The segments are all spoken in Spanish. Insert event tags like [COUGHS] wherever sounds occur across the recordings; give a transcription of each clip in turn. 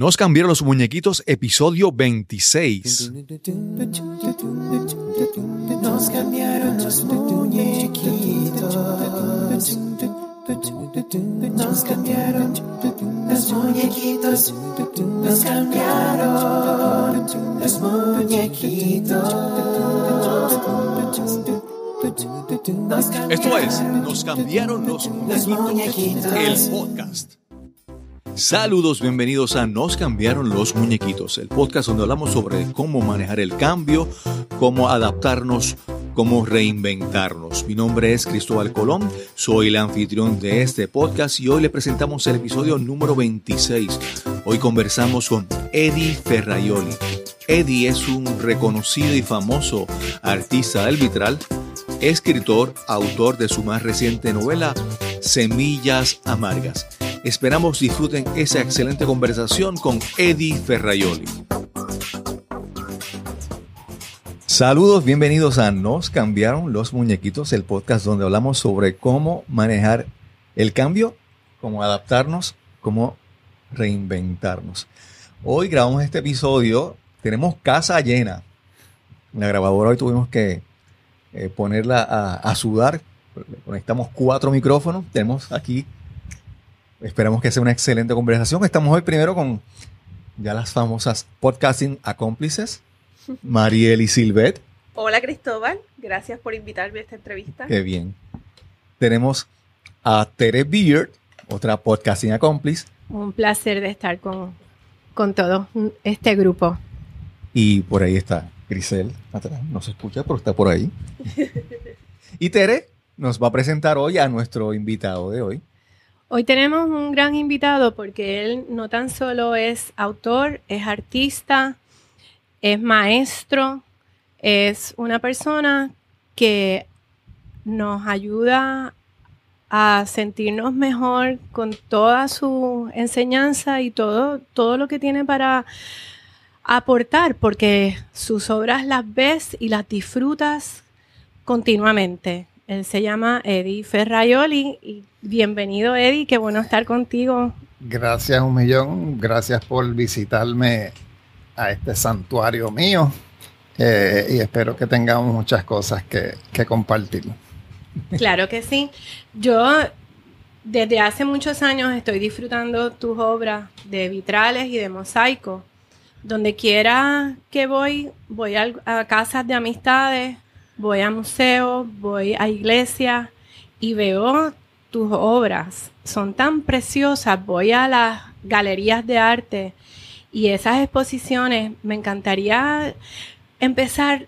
Nos cambiaron los muñequitos, episodio 26. Nos cambiaron los muñequitos. Nos cambiaron los muñequitos. Nos cambiaron los muñequitos. Esto es, nos cambiaron los muñequitos, el podcast. Saludos, bienvenidos a Nos cambiaron los muñequitos, el podcast donde hablamos sobre cómo manejar el cambio, cómo adaptarnos, cómo reinventarnos. Mi nombre es Cristóbal Colón, soy el anfitrión de este podcast y hoy le presentamos el episodio número 26. Hoy conversamos con Eddie Ferraioli. Eddie es un reconocido y famoso artista del vitral, escritor, autor de su más reciente novela, Semillas Amargas. Esperamos disfruten esa excelente conversación con Eddie Ferraioli. Saludos, bienvenidos a Nos cambiaron los muñequitos, el podcast donde hablamos sobre cómo manejar el cambio, cómo adaptarnos, cómo reinventarnos. Hoy grabamos este episodio, tenemos casa llena. La grabadora hoy tuvimos que eh, ponerla a, a sudar. Conectamos cuatro micrófonos. Tenemos aquí Esperamos que sea una excelente conversación. Estamos hoy primero con ya las famosas podcasting acómplices, [LAUGHS] Mariel y Silvet. Hola Cristóbal, gracias por invitarme a esta entrevista. Qué bien. Tenemos a Tere Beard, otra podcasting acómplice. Un placer de estar con, con todo este grupo. Y por ahí está Grisel, atrás. No se escucha, pero está por ahí. [LAUGHS] y Tere nos va a presentar hoy a nuestro invitado de hoy. Hoy tenemos un gran invitado porque él no tan solo es autor, es artista, es maestro, es una persona que nos ayuda a sentirnos mejor con toda su enseñanza y todo, todo lo que tiene para aportar, porque sus obras las ves y las disfrutas continuamente. Él se llama Eddie Ferraioli y bienvenido Eddie, qué bueno estar contigo. Gracias un millón, gracias por visitarme a este santuario mío eh, y espero que tengamos muchas cosas que, que compartir. Claro que sí. Yo desde hace muchos años estoy disfrutando tus obras de vitrales y de mosaico. Donde quiera que voy, voy a, a casas de amistades voy a museos, voy a iglesias y veo tus obras. Son tan preciosas. Voy a las galerías de arte y esas exposiciones. Me encantaría empezar.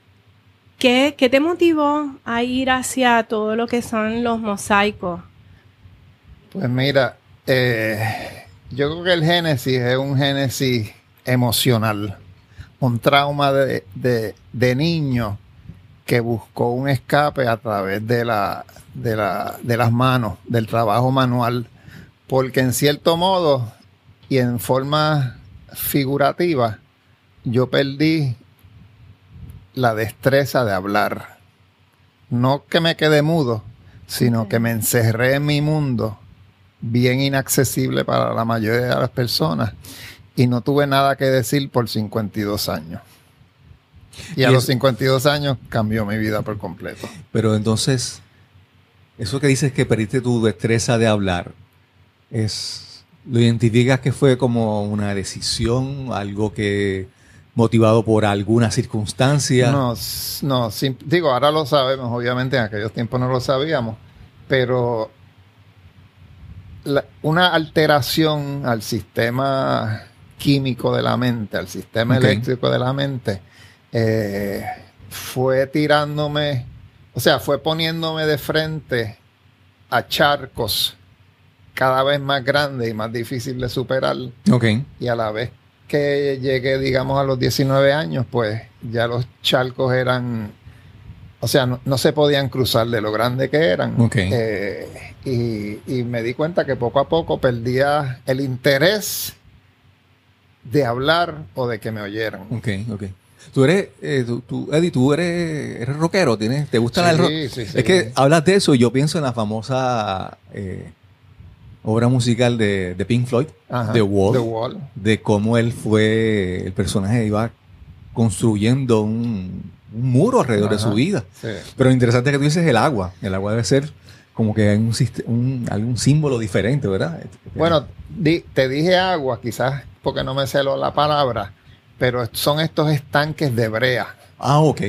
¿Qué, te motivó a ir hacia todo lo que son los mosaicos? Pues mira, eh, yo creo que el génesis es un génesis emocional, un trauma de, de niño que buscó un escape a través de, la, de, la, de las manos, del trabajo manual, porque en cierto modo y en forma figurativa, yo perdí la destreza de hablar. No que me quedé mudo, sino que me encerré en mi mundo, bien inaccesible para la mayoría de las personas, y no tuve nada que decir por 52 años. Y a los 52 años cambió mi vida por completo. Pero entonces, eso que dices que perdiste tu destreza de hablar, es ¿lo identificas que fue como una decisión, algo que motivado por alguna circunstancia? No, no, digo, ahora lo sabemos, obviamente en aquellos tiempos no lo sabíamos, pero una alteración al sistema químico de la mente, al sistema eléctrico de la mente, eh, fue tirándome, o sea, fue poniéndome de frente a charcos cada vez más grandes y más difíciles de superar. Okay. Y a la vez que llegué, digamos, a los 19 años, pues ya los charcos eran, o sea, no, se podían cruzar de lo grande que eran. Okay. Eh, y, y me di cuenta que poco a poco perdía el interés de hablar o de que me oyeran. Ok, ok. Tú eres, eh, tú, Eddie, tú eres, eres rockero, ¿tienes, ¿te gusta el rock? Sí, sí. Es que hablas de eso y yo pienso en la famosa eh, obra musical de, de Pink Floyd, Ajá, The Wall, The Wall. de cómo él fue, el personaje iba construyendo un, un muro alrededor de su vida. Pero lo interesante es que tú dices el agua. El agua debe ser como que un, sist- un- algún símbolo diferente, ¿verdad? Bueno, di- te dije agua, quizás porque no me sé lo- la palabra, pero son estos estanques de brea, Ah, ok.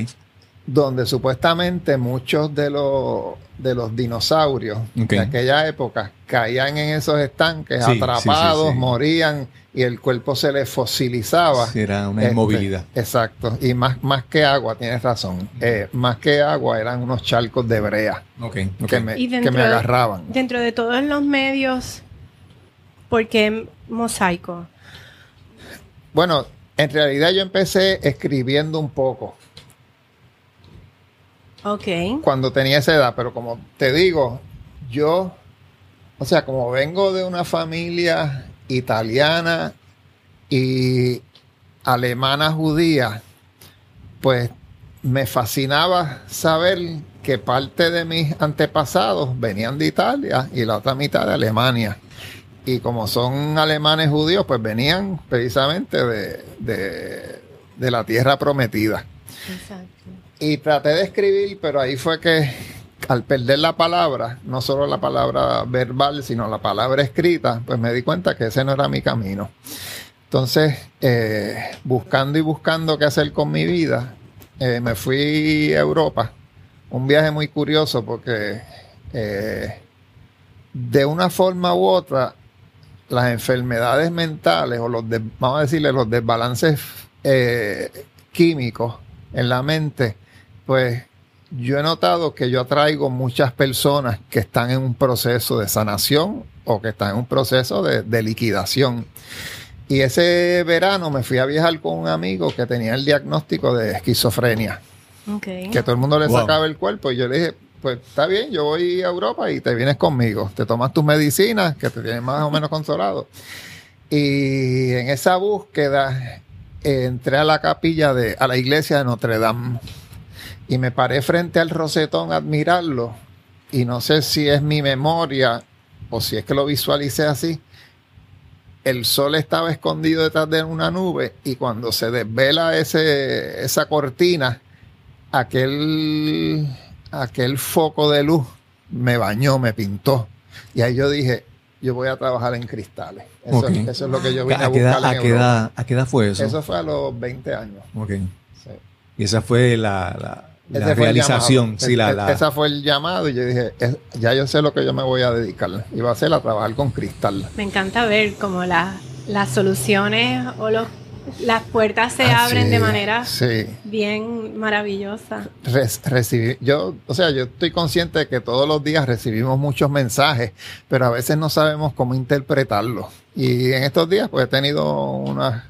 donde supuestamente muchos de los, de los dinosaurios Ok. de aquella época caían en esos estanques Sí, atrapados, sí, sí. morían y el cuerpo se les fosilizaba. Sí, era una Este, inmovilidad. exacto. Y más, más que agua, tienes razón. Eh, más que agua eran unos charcos de brea Ok, ok. que, me, que dentro me de- agarraban. Dentro de todos los medios, ¿por qué mosaico? Bueno, en realidad yo empecé escribiendo un poco Ok. cuando tenía esa edad, pero como te digo, yo, o sea, como vengo de una familia italiana y alemana judía, pues me fascinaba saber que parte de mis antepasados venían de Italia y la otra mitad de Alemania. Y como son alemanes judíos, pues venían precisamente de, de- de la tierra prometida. Exacto. Y traté de escribir, pero ahí fue que al perder la palabra, no solo la palabra verbal, sino la palabra escrita, pues me di cuenta que ese no era mi camino. Entonces, eh, buscando y buscando qué hacer con mi vida, eh, me fui a Europa. Un viaje muy curioso porque eh, de una forma u otra, las enfermedades mentales o los, vamos a decirle, los desbalances eh, químicos en la mente, pues yo he notado que yo atraigo muchas personas que están en un proceso de sanación o que están en un proceso de, de liquidación. Y ese verano me fui a viajar con un amigo que tenía el diagnóstico de esquizofrenia, que todo el mundo le Wow. sacaba el cuerpo y yo le dije, pues está bien, yo voy a Europa y te vienes conmigo, te tomas tus medicinas que te tienen más o menos consolado. Y en esa búsqueda entré a la capilla de, a la iglesia de Notre Dame y me paré frente al rosetón a admirarlo y no sé si es mi memoria o si es que lo visualicé así. El sol estaba escondido detrás de una nube y cuando se desvela ese, esa cortina, aquel, aquel foco de luz me bañó, me pintó. Y ahí yo dije, yo voy a trabajar en cristales. Eso, es lo que yo vine a, ¿A qué, edad, buscar en a qué edad- a qué edad fue eso? Eso fue a los 20 años. Ok. Sí. Y esa fue la, la- realización. Sí, la, E- la- Esa fue el llamado y yo dije, es- ya yo sé lo que yo me voy a dedicar. Iba a ser a trabajar con cristal. Me encanta ver cómo la- las soluciones o los, las puertas se Ah, abren sí, de manera Sí. bien maravillosa. Re- recibí, yo, o sea, yo estoy consciente de que todos los días recibimos muchos mensajes, pero a veces no sabemos cómo interpretarlos. Y en estos días, pues he tenido unas,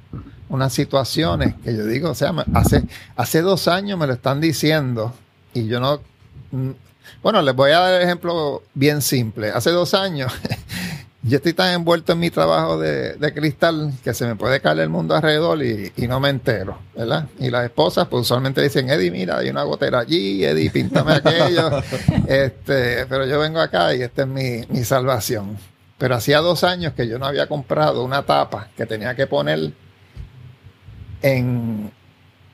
unas situaciones que yo digo, o sea, hace, hace dos años me lo están diciendo y yo no. mm, Bueno, les voy a dar el ejemplo bien simple. Hace dos años. [LAUGHS] Yo estoy tan envuelto en mi trabajo de, de cristal que se me puede caer el mundo alrededor y, y no me entero, ¿verdad? Y las esposas pues usualmente dicen, Eddie, mira, hay una gotera allí, Eddie, píntame [LAUGHS] aquello. este, pero yo vengo acá y esta es mi, mi salvación. Pero hacía dos años que yo no había comprado una tapa que tenía que poner en,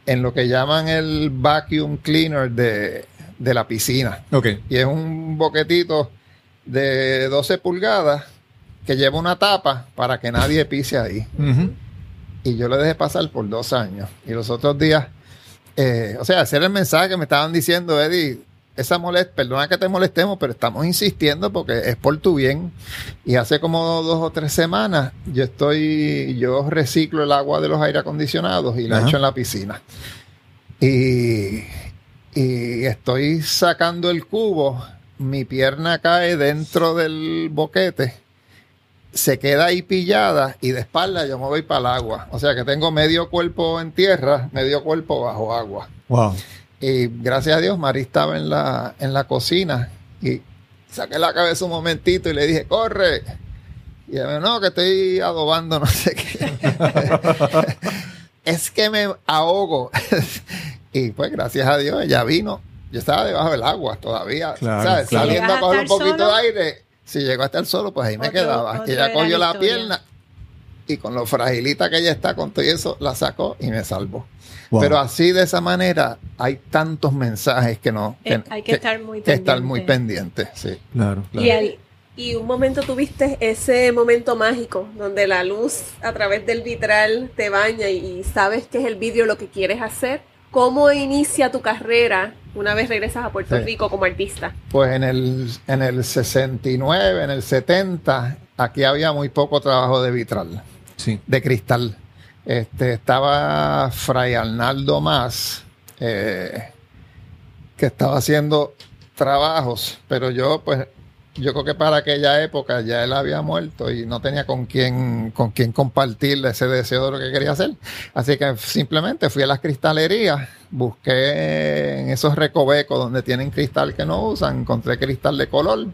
en lo que llaman el vacuum cleaner de, de la piscina. Ok. Y es un boquetito de 12 pulgadas que lleva una tapa para que nadie pise ahí. Y yo le dejé pasar por dos años. Y los otros días, eh, o sea, ese era el mensaje que me estaban diciendo, Eddie, esa molest perdona que te molestemos, pero estamos insistiendo porque es por tu bien. Y hace como dos o tres semanas yo estoy, yo reciclo el agua de los aire acondicionados y la echo en la piscina. Y, y estoy sacando el cubo, mi pierna cae dentro del boquete, se queda ahí pillada y de espalda yo me voy para el agua. O sea que tengo medio cuerpo en tierra, medio cuerpo bajo agua. Wow. Y gracias a Dios, Marí estaba en la, en la cocina y saqué la cabeza un momentito y le dije, corre. Y ella me dijo, no, que estoy adobando, [LAUGHS] no sé qué. [LAUGHS] es que me ahogo. [LAUGHS] y pues gracias a Dios ella vino. Yo estaba debajo del agua todavía, Claro, ¿sabes? claro. Saliendo a ¿Llegas a coger un poquito solo? de aire. Si llegó a estar solo, pues ahí me Otro- quedaba. otro Y ella la cogió la pierna y con lo fragilita que ella está, con todo eso, la sacó y me salvó. Wow. Pero así de esa manera hay tantos mensajes que no. Eh, hay que estar muy que estar muy pendiente. pendientes, sí. Claro, claro. Y, ahí- y un momento tuviste ese momento mágico donde la luz a través del vitral te baña y, y sabes que es el vídeo lo que quieres hacer. ¿Cómo inicia tu carrera una vez regresas a Puerto Sí. Rico como artista? Pues en el, en el 69, en el 70, aquí había muy poco trabajo de vitral. Sí. de cristal. Este, estaba Fray Arnaldo Más, eh, que estaba haciendo trabajos, pero yo, pues, yo creo que para aquella época ya él había muerto y no tenía con quién, con quién compartir ese deseo de lo que quería hacer. Así que simplemente fui a las cristalerías, busqué en esos recovecos donde tienen cristal que no usan, encontré cristal de color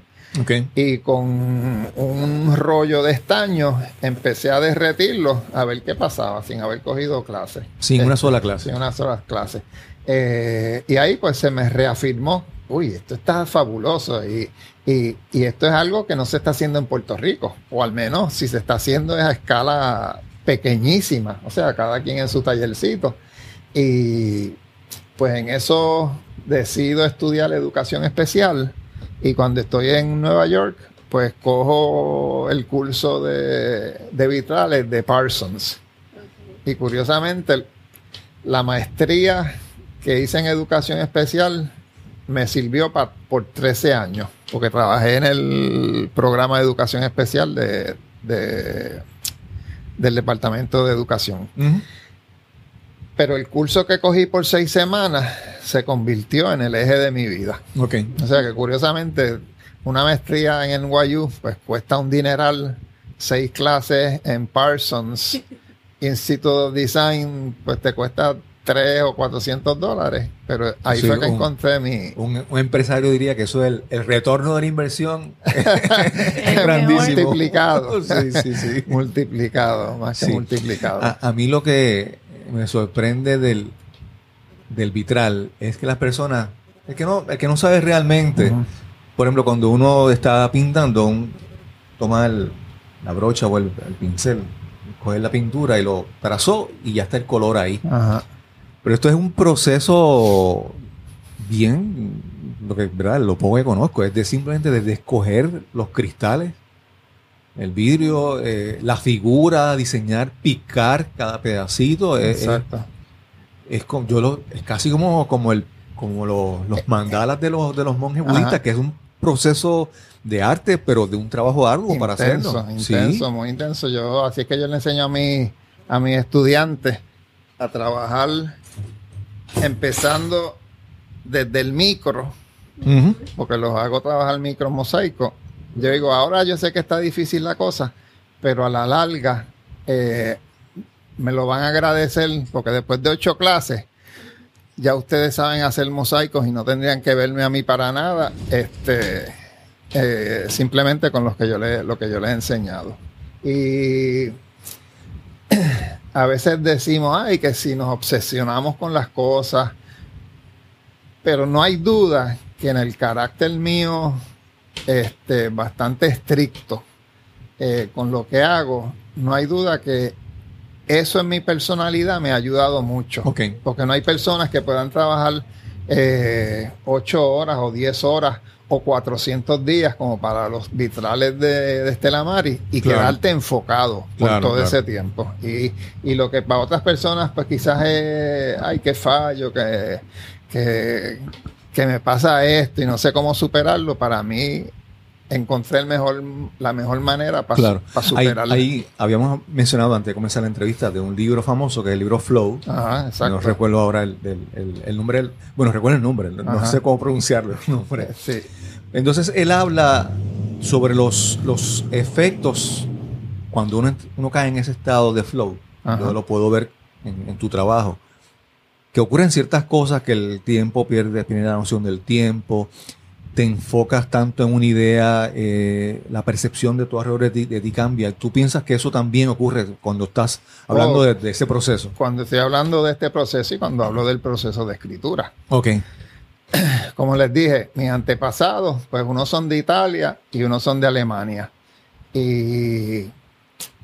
y con un rollo de estaño empecé a derretirlo a ver qué pasaba sin haber cogido clases. Sin Eh, una sola clase. Sin una sola clase. Eh, y ahí pues se me reafirmó, uy, esto está fabuloso y, y- y esto es algo que no se está haciendo en Puerto Rico, o al menos si se está haciendo es a escala pequeñísima, o sea, cada quien en su tallercito. Y pues en eso decido estudiar educación especial y cuando estoy en Nueva York, pues cojo el curso de, de vitrales de Parsons. Y curiosamente, la maestría que hice en educación especial me sirvió pa- por 13 años, porque trabajé en el programa de educación especial de, de- del Departamento de Educación. Pero el curso que cogí por seis semanas se convirtió en el eje de mi vida. Ok. O sea que curiosamente, una maestría en NYU pues cuesta un dineral, seis clases en Parsons [LAUGHS] Institute of Design, pues te cuesta tres o 400 dólares. Pero ahí Sí, fue que un- encontré mi... Un, un empresario diría que eso es el, el retorno de la inversión [LAUGHS] [LAUGHS] es grandísimo. Multiplicado. [LAUGHS] sí, sí, sí. multiplicado, más que Sí. Ah, multiplicado. A, a mí lo que me sorprende del, del vitral es que las personas, el que no, el que no sabe realmente, por ejemplo, cuando uno está pintando, un, toma el- la brocha o el, el pincel, coge la pintura y lo trazó y ya está el color ahí. Ajá. Pero esto es un proceso bien, lo que, ¿verdad? Lo poco que conozco, es de simplemente desde escoger los cristales, el vidrio, eh, la figura, diseñar, picar cada pedacito. Es, es, Exacto. es como- yo lo, es casi como, como, el, como los, los mandalas de los, de los monjes budistas, que es un proceso de arte, pero de un trabajo arduo para hacerlo. intenso, Sí. muy intenso. Yo, así es que yo le enseño a mi, a mis estudiantes a trabajar empezando desde el micro, porque los hago trabajar micro mosaico. Yo digo, ahora yo sé que está difícil la cosa, pero a la larga eh, me lo van a agradecer porque después de ocho clases ya ustedes saben hacer mosaicos y no tendrían que verme a mí para nada, este, eh, simplemente con los que yo le, lo que yo les he enseñado. Y [CLEARS THROAT] a veces decimos, ay, que si nos obsesionamos con las cosas, pero no hay duda que en el carácter mío, este, bastante estricto eh, con lo que hago, no hay duda que eso en mi personalidad me ha ayudado mucho. Porque no hay personas que puedan trabajar eh, 8 horas o 10 horas o 400 días como para los vitrales de, de Estela Maris y Claro. quedarte enfocado por Claro, todo claro. ese tiempo. Y, y lo que para otras personas pues quizás es, ay, qué fallo, que, que, que me pasa esto y no sé cómo superarlo, para mí encontré el mejor, la mejor manera para, Claro. para Ahí, superarlo. ahí habíamos mencionado antes de comenzar la entrevista de un libro famoso que es el libro Flow. Ajá, exacto. No recuerdo ahora el, el- el- el nombre. bueno, recuerdo el nombre, no sé cómo pronunciarlo. el nombre. [LAUGHS] Sí. Entonces él habla sobre los, los efectos cuando uno, uno cae en ese estado de flow. Ajá. Yo lo puedo ver en, en tu trabajo. Que ocurren ciertas cosas que el tiempo pierde, pierde la noción del tiempo. Te enfocas tanto en una idea, eh, la percepción de tu alrededor de ti, de ti cambia. ¿Tú piensas que eso también ocurre cuando estás hablando Oh. de, de ese proceso? Cuando estoy hablando de este proceso y cuando hablo del proceso de escritura. Ok. [CLEARS THROAT] como les dije, mis antepasados, pues unos son de Italia y unos son de Alemania. Y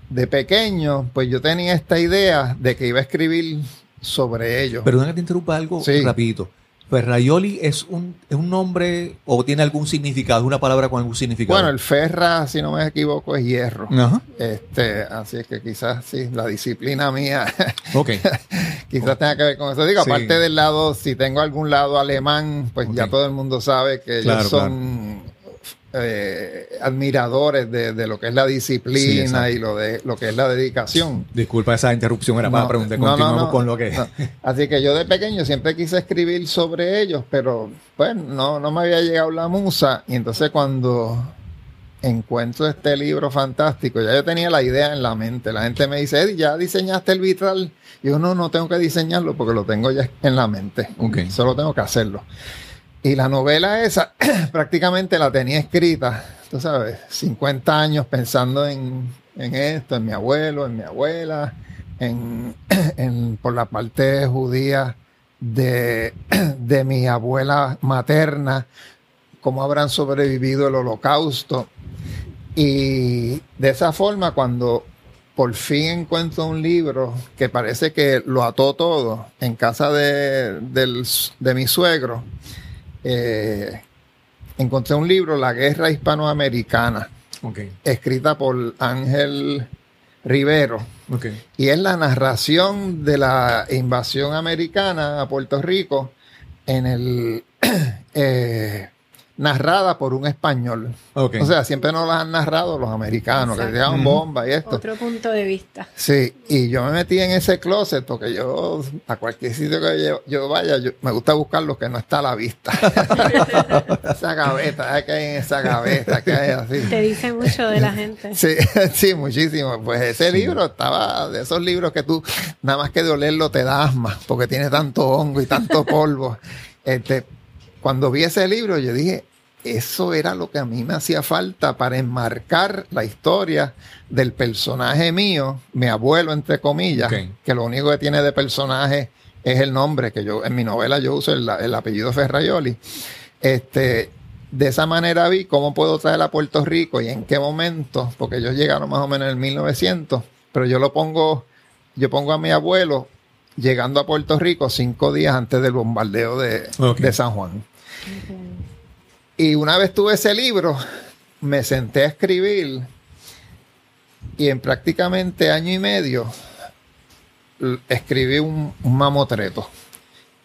de pequeño, pues yo tenía esta idea de que iba a escribir sobre ellos. Perdona que te interrumpa algo Sí. rapidito. Ferraioli es un, es un nombre o tiene algún significado, una palabra con algún significado. Bueno, el ferra, si no me equivoco, es hierro. Ajá. Este, así es que quizás sí, la disciplina mía [LAUGHS] Ok. quizás tenga que ver con eso. Digo, Sí. aparte del lado, si tengo algún lado alemán, pues ya todo el mundo sabe que Claro, ellos son eh, admiradores de, de lo que es la disciplina y lo de lo que es la dedicación. Disculpa esa interrupción, era para No, preguntar. no, no, Continuamos no. con lo que. [LAUGHS] Así que yo de pequeño siempre quise escribir sobre ellos, pero pues no, no me había llegado la musa. Y entonces cuando encuentro este libro fantástico, ya yo tenía la idea en la mente. La gente me dice, Eddie, ¿ya diseñaste el vitral? Y yo no, no tengo que diseñarlo porque lo tengo ya en la mente. Solo tengo que hacerlo. Y la novela esa [CLEARS THROAT] prácticamente la tenía escrita, tú sabes, 50 años pensando en, en esto, en mi abuelo, en mi abuela, en, [CLEARS THROAT] en- por la parte judía de, [CLEARS THROAT] de mi abuela materna, cómo habrán sobrevivido el holocausto. Y de esa forma, cuando por fin encuentro un libro que parece que lo ató todo en casa de, del- de mi suegro, eh, encontré un libro, La Guerra Hispanoamericana, escrita por Ángel Rivero. Y es la narración de la invasión americana a Puerto Rico en el [CLEARS THROAT] eh, narrada por un español. O sea, siempre nos las han narrado los americanos, que Exacto. tiraban Ujú. bombas y esto. Otro punto de vista. Sí, y yo me metí en ese closet porque yo, a cualquier sitio que yo, yo vaya, yo- me gusta buscar lo que no está a la vista. [LAUGHS] esa gaveta, ¿qué hay en esa gaveta? ¿Qué hay así? Te dice mucho de la gente. Sí, [LAUGHS] sí, muchísimo. Pues ese libro estaba de esos libros que tú, nada más que de olerlo te da asma, porque tiene tanto hongo y tanto [LAUGHS] polvo. Este, cuando vi ese libro, yo dije, eso era lo que a mí me hacía falta para enmarcar la historia del personaje mío, mi abuelo, entre comillas, que lo único que tiene de personaje es el nombre, que yo en mi novela yo uso el, el apellido Ferraioli. Este, de esa manera vi cómo puedo traer a Puerto Rico y en qué momento, porque ellos llegaron más o menos en el 1900, pero yo lo pongo, yo pongo a mi abuelo llegando a Puerto Rico cinco días antes del bombardeo de San Juan. Y una vez tuve ese libro, me senté a escribir y en prácticamente año y medio escribí un, un mamotreto.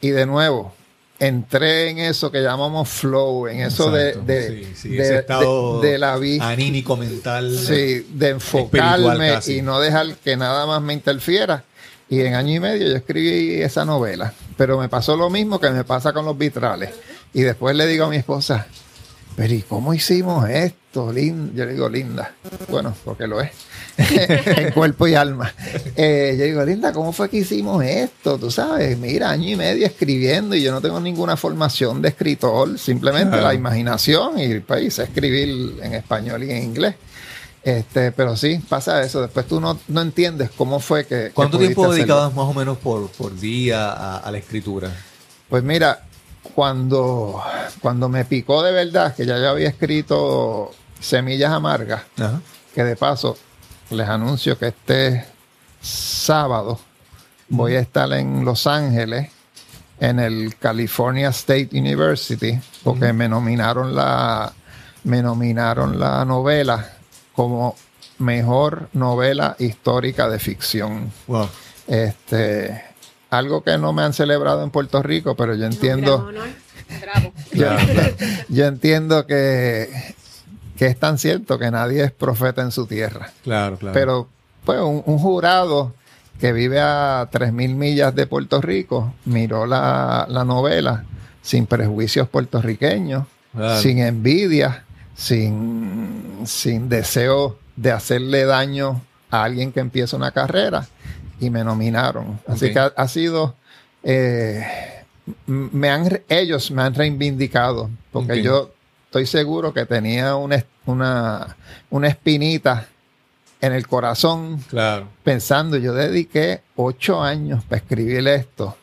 Y de nuevo, entré en eso que llamamos flow, en eso de, Exacto. de, Sí, sí, de- estado de- la vida. Anímico, mental. Sí, de enfocarme y no dejar que nada más me interfiera. Y en año y medio yo escribí esa novela. Pero me pasó lo mismo que me pasa con los vitrales. Y después le digo a mi esposa, pero ¿y cómo hicimos esto? Lin-?" Yo le digo, linda. Bueno, porque lo es. [LAUGHS] en cuerpo y alma. Eh, yo digo, Linda, ¿cómo fue que hicimos esto? Tú sabes, mira, año y medio escribiendo y yo no tengo ninguna formación de escritor, simplemente Claro. la imaginación y pues, escribir en español y en inglés. Este, pero sí, pasa eso. Después tú no, no entiendes cómo fue que. ¿Cuánto tiempo hacerlo. dedicabas más o menos por, por día a, a la escritura? Pues mira, cuando, cuando me picó de verdad, que ya yo había escrito Semillas Amargas, Ajá. que de paso les anuncio que este sábado voy a estar en Los Ángeles en el California State University porque me nominaron la me nominaron la novela como mejor novela histórica de ficción. Wow. Este algo que no me han celebrado en Puerto Rico, pero yo entiendo. Bravo. yo, [LAUGHS] yo entiendo que, que es tan cierto que nadie es profeta en su tierra. Claro, claro. Pero, pues, un, un jurado que vive a 3.000 millas de Puerto Rico miró la, la novela sin prejuicios puertorriqueños, Claro. sin envidia, sin, sin deseo de hacerle daño a alguien que empieza una carrera y me nominaron. Así que ha, ha sido... eh, me han, ellos me han reivindicado porque yo estoy seguro que tenía una, una, una espinita en el corazón Claro. pensando, yo dediqué ocho años para escribir esto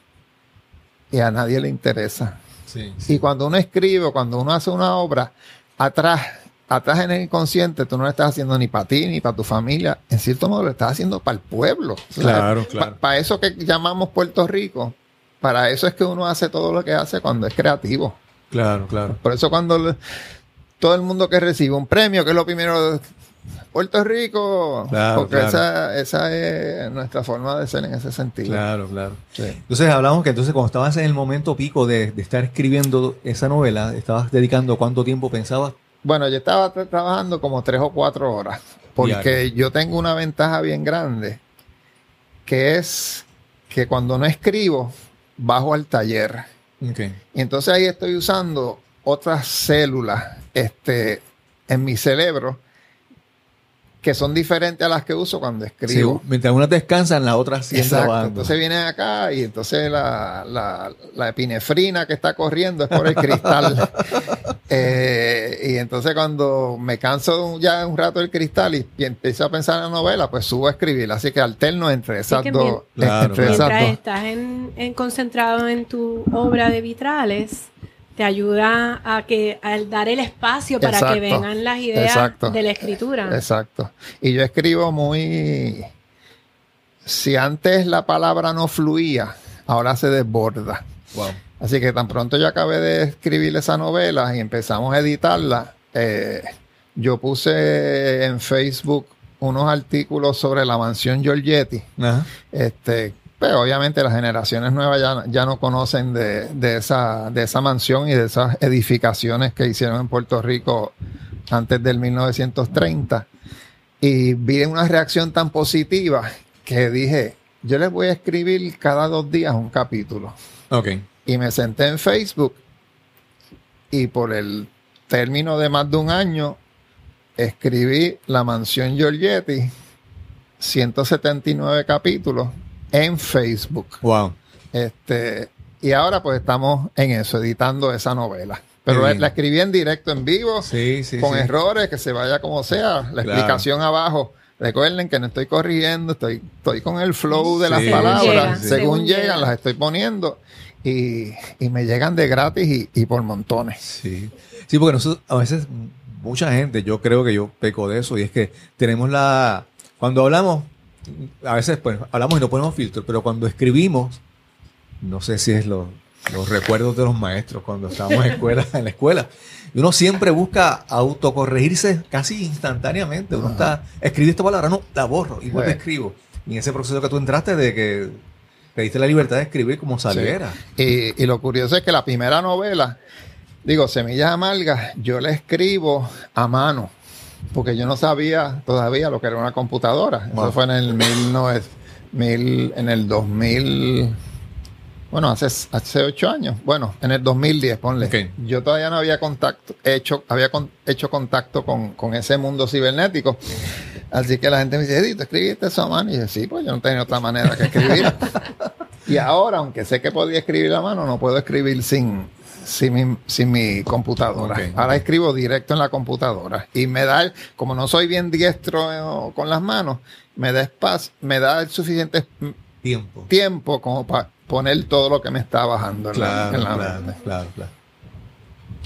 y a nadie le interesa. Sí, Y cuando uno escribe, cuando uno hace una obra, atrás, atrás en el inconsciente, tú no lo estás haciendo ni para ti, ni para tu familia. En cierto modo, lo estás haciendo para el pueblo. Claro, claro. Para eso que llamamos Puerto Rico, para eso es que uno hace todo lo que hace cuando es creativo. Claro, claro. Por eso cuando le- todo el mundo que recibe un premio, que es lo primero, Puerto Rico, Claro, porque claro. Esa, esa es nuestra forma de ser en ese sentido. Claro, claro. Sí. Entonces hablamos que entonces cuando estabas en el momento pico de, de estar escribiendo esa novela, estabas dedicando cuánto tiempo pensabas. Bueno, yo estaba tra- trabajando como tres o cuatro horas, porque Diario. yo tengo una ventaja bien grande, que es que cuando no escribo, bajo al taller. Y entonces ahí estoy usando otras células este, en mi cerebro que son diferentes a las que uso cuando escribo. Sí, mientras unas descansan, las otras siguen Exacto. Entonces vienen acá y entonces la, la, la epinefrina que está corriendo es por el cristal. [LAUGHS] Eh, y entonces cuando me canso ya un rato del cristal y, y empiezo a pensar en la novela, pues subo a escribir. Así que alterno entre esas dos. mien- Claro, entre claro. esas Mientras dos. estás en, en concentrado en tu obra de vitrales, te ayuda a que al dar el espacio para Exacto. que vengan las ideas Exacto. de la escritura. Exacto. Y yo escribo muy... Si antes la palabra no fluía, ahora se desborda. Wow. Así que tan pronto yo acabé de escribir esa novela y empezamos a editarla, eh, yo puse en Facebook unos artículos sobre la mansión Giorgetti. Ajá. Este, obviamente las generaciones nuevas ya, ya no conocen de, de esa, de esa mansión y de esas edificaciones que hicieron en Puerto Rico antes del 1930. Y vi una reacción tan positiva que dije, yo les voy a escribir cada dos días un capítulo. Ok. Y me senté en Facebook y por el término de más de un año escribí La Mansión Giorgetti, 179 capítulos en Facebook. Wow. Este, y ahora pues estamos en eso, editando esa novela. Pero la, escribí en directo, en vivo, Sí, sí, con sí. errores, que se vaya como sea. La Claro. explicación abajo. Recuerden que no estoy corrigiendo, estoy, estoy con el flow de las palabras. llega, según, según llegan, llega. las estoy poniendo y, y me llegan de gratis y, y por montones. Sí. Sí, porque nosotros, a veces, mucha gente, yo creo que yo peco de eso, y es que tenemos la. Cuando hablamos, a veces pues hablamos y no ponemos filtros, pero cuando escribimos, no sé si es lo- los recuerdos de los maestros cuando estábamos en, escuela, [LAUGHS] en la escuela. Y uno siempre busca autocorregirse casi instantáneamente. Uno está, escribí esta palabra, no, la borro y vuelvo escribo. Y en ese proceso que tú entraste de que te diste la libertad de escribir como saliera. Y, y lo curioso es que la primera novela, digo, Semillas Amargas, yo la escribo a mano, porque yo no sabía todavía lo que era una computadora. Wow. Eso fue en el 19 mil- en el 2000, bueno, hace, hace ocho años, bueno, en el 2010, ponle. Ok. Yo todavía no había contacto, hecho, había con- hecho contacto con, con ese mundo cibernético. Así que la gente me dice, Eddie, ¿tú escribiste eso a mano? Y yo, sí, pues yo no tenía otra manera que escribir. [LAUGHS] Y ahora, aunque sé que podía escribir a mano, no puedo escribir sin, sin, mi, sin mi computadora. Ahora escribo directo en la computadora. Y me da, el- como no soy bien diestro eh, con las manos, me da espacio, me da el suficiente Tiempo. tiempo como para poner todo lo que me está bajando en la, Claro, en la claro, mente. claro, claro.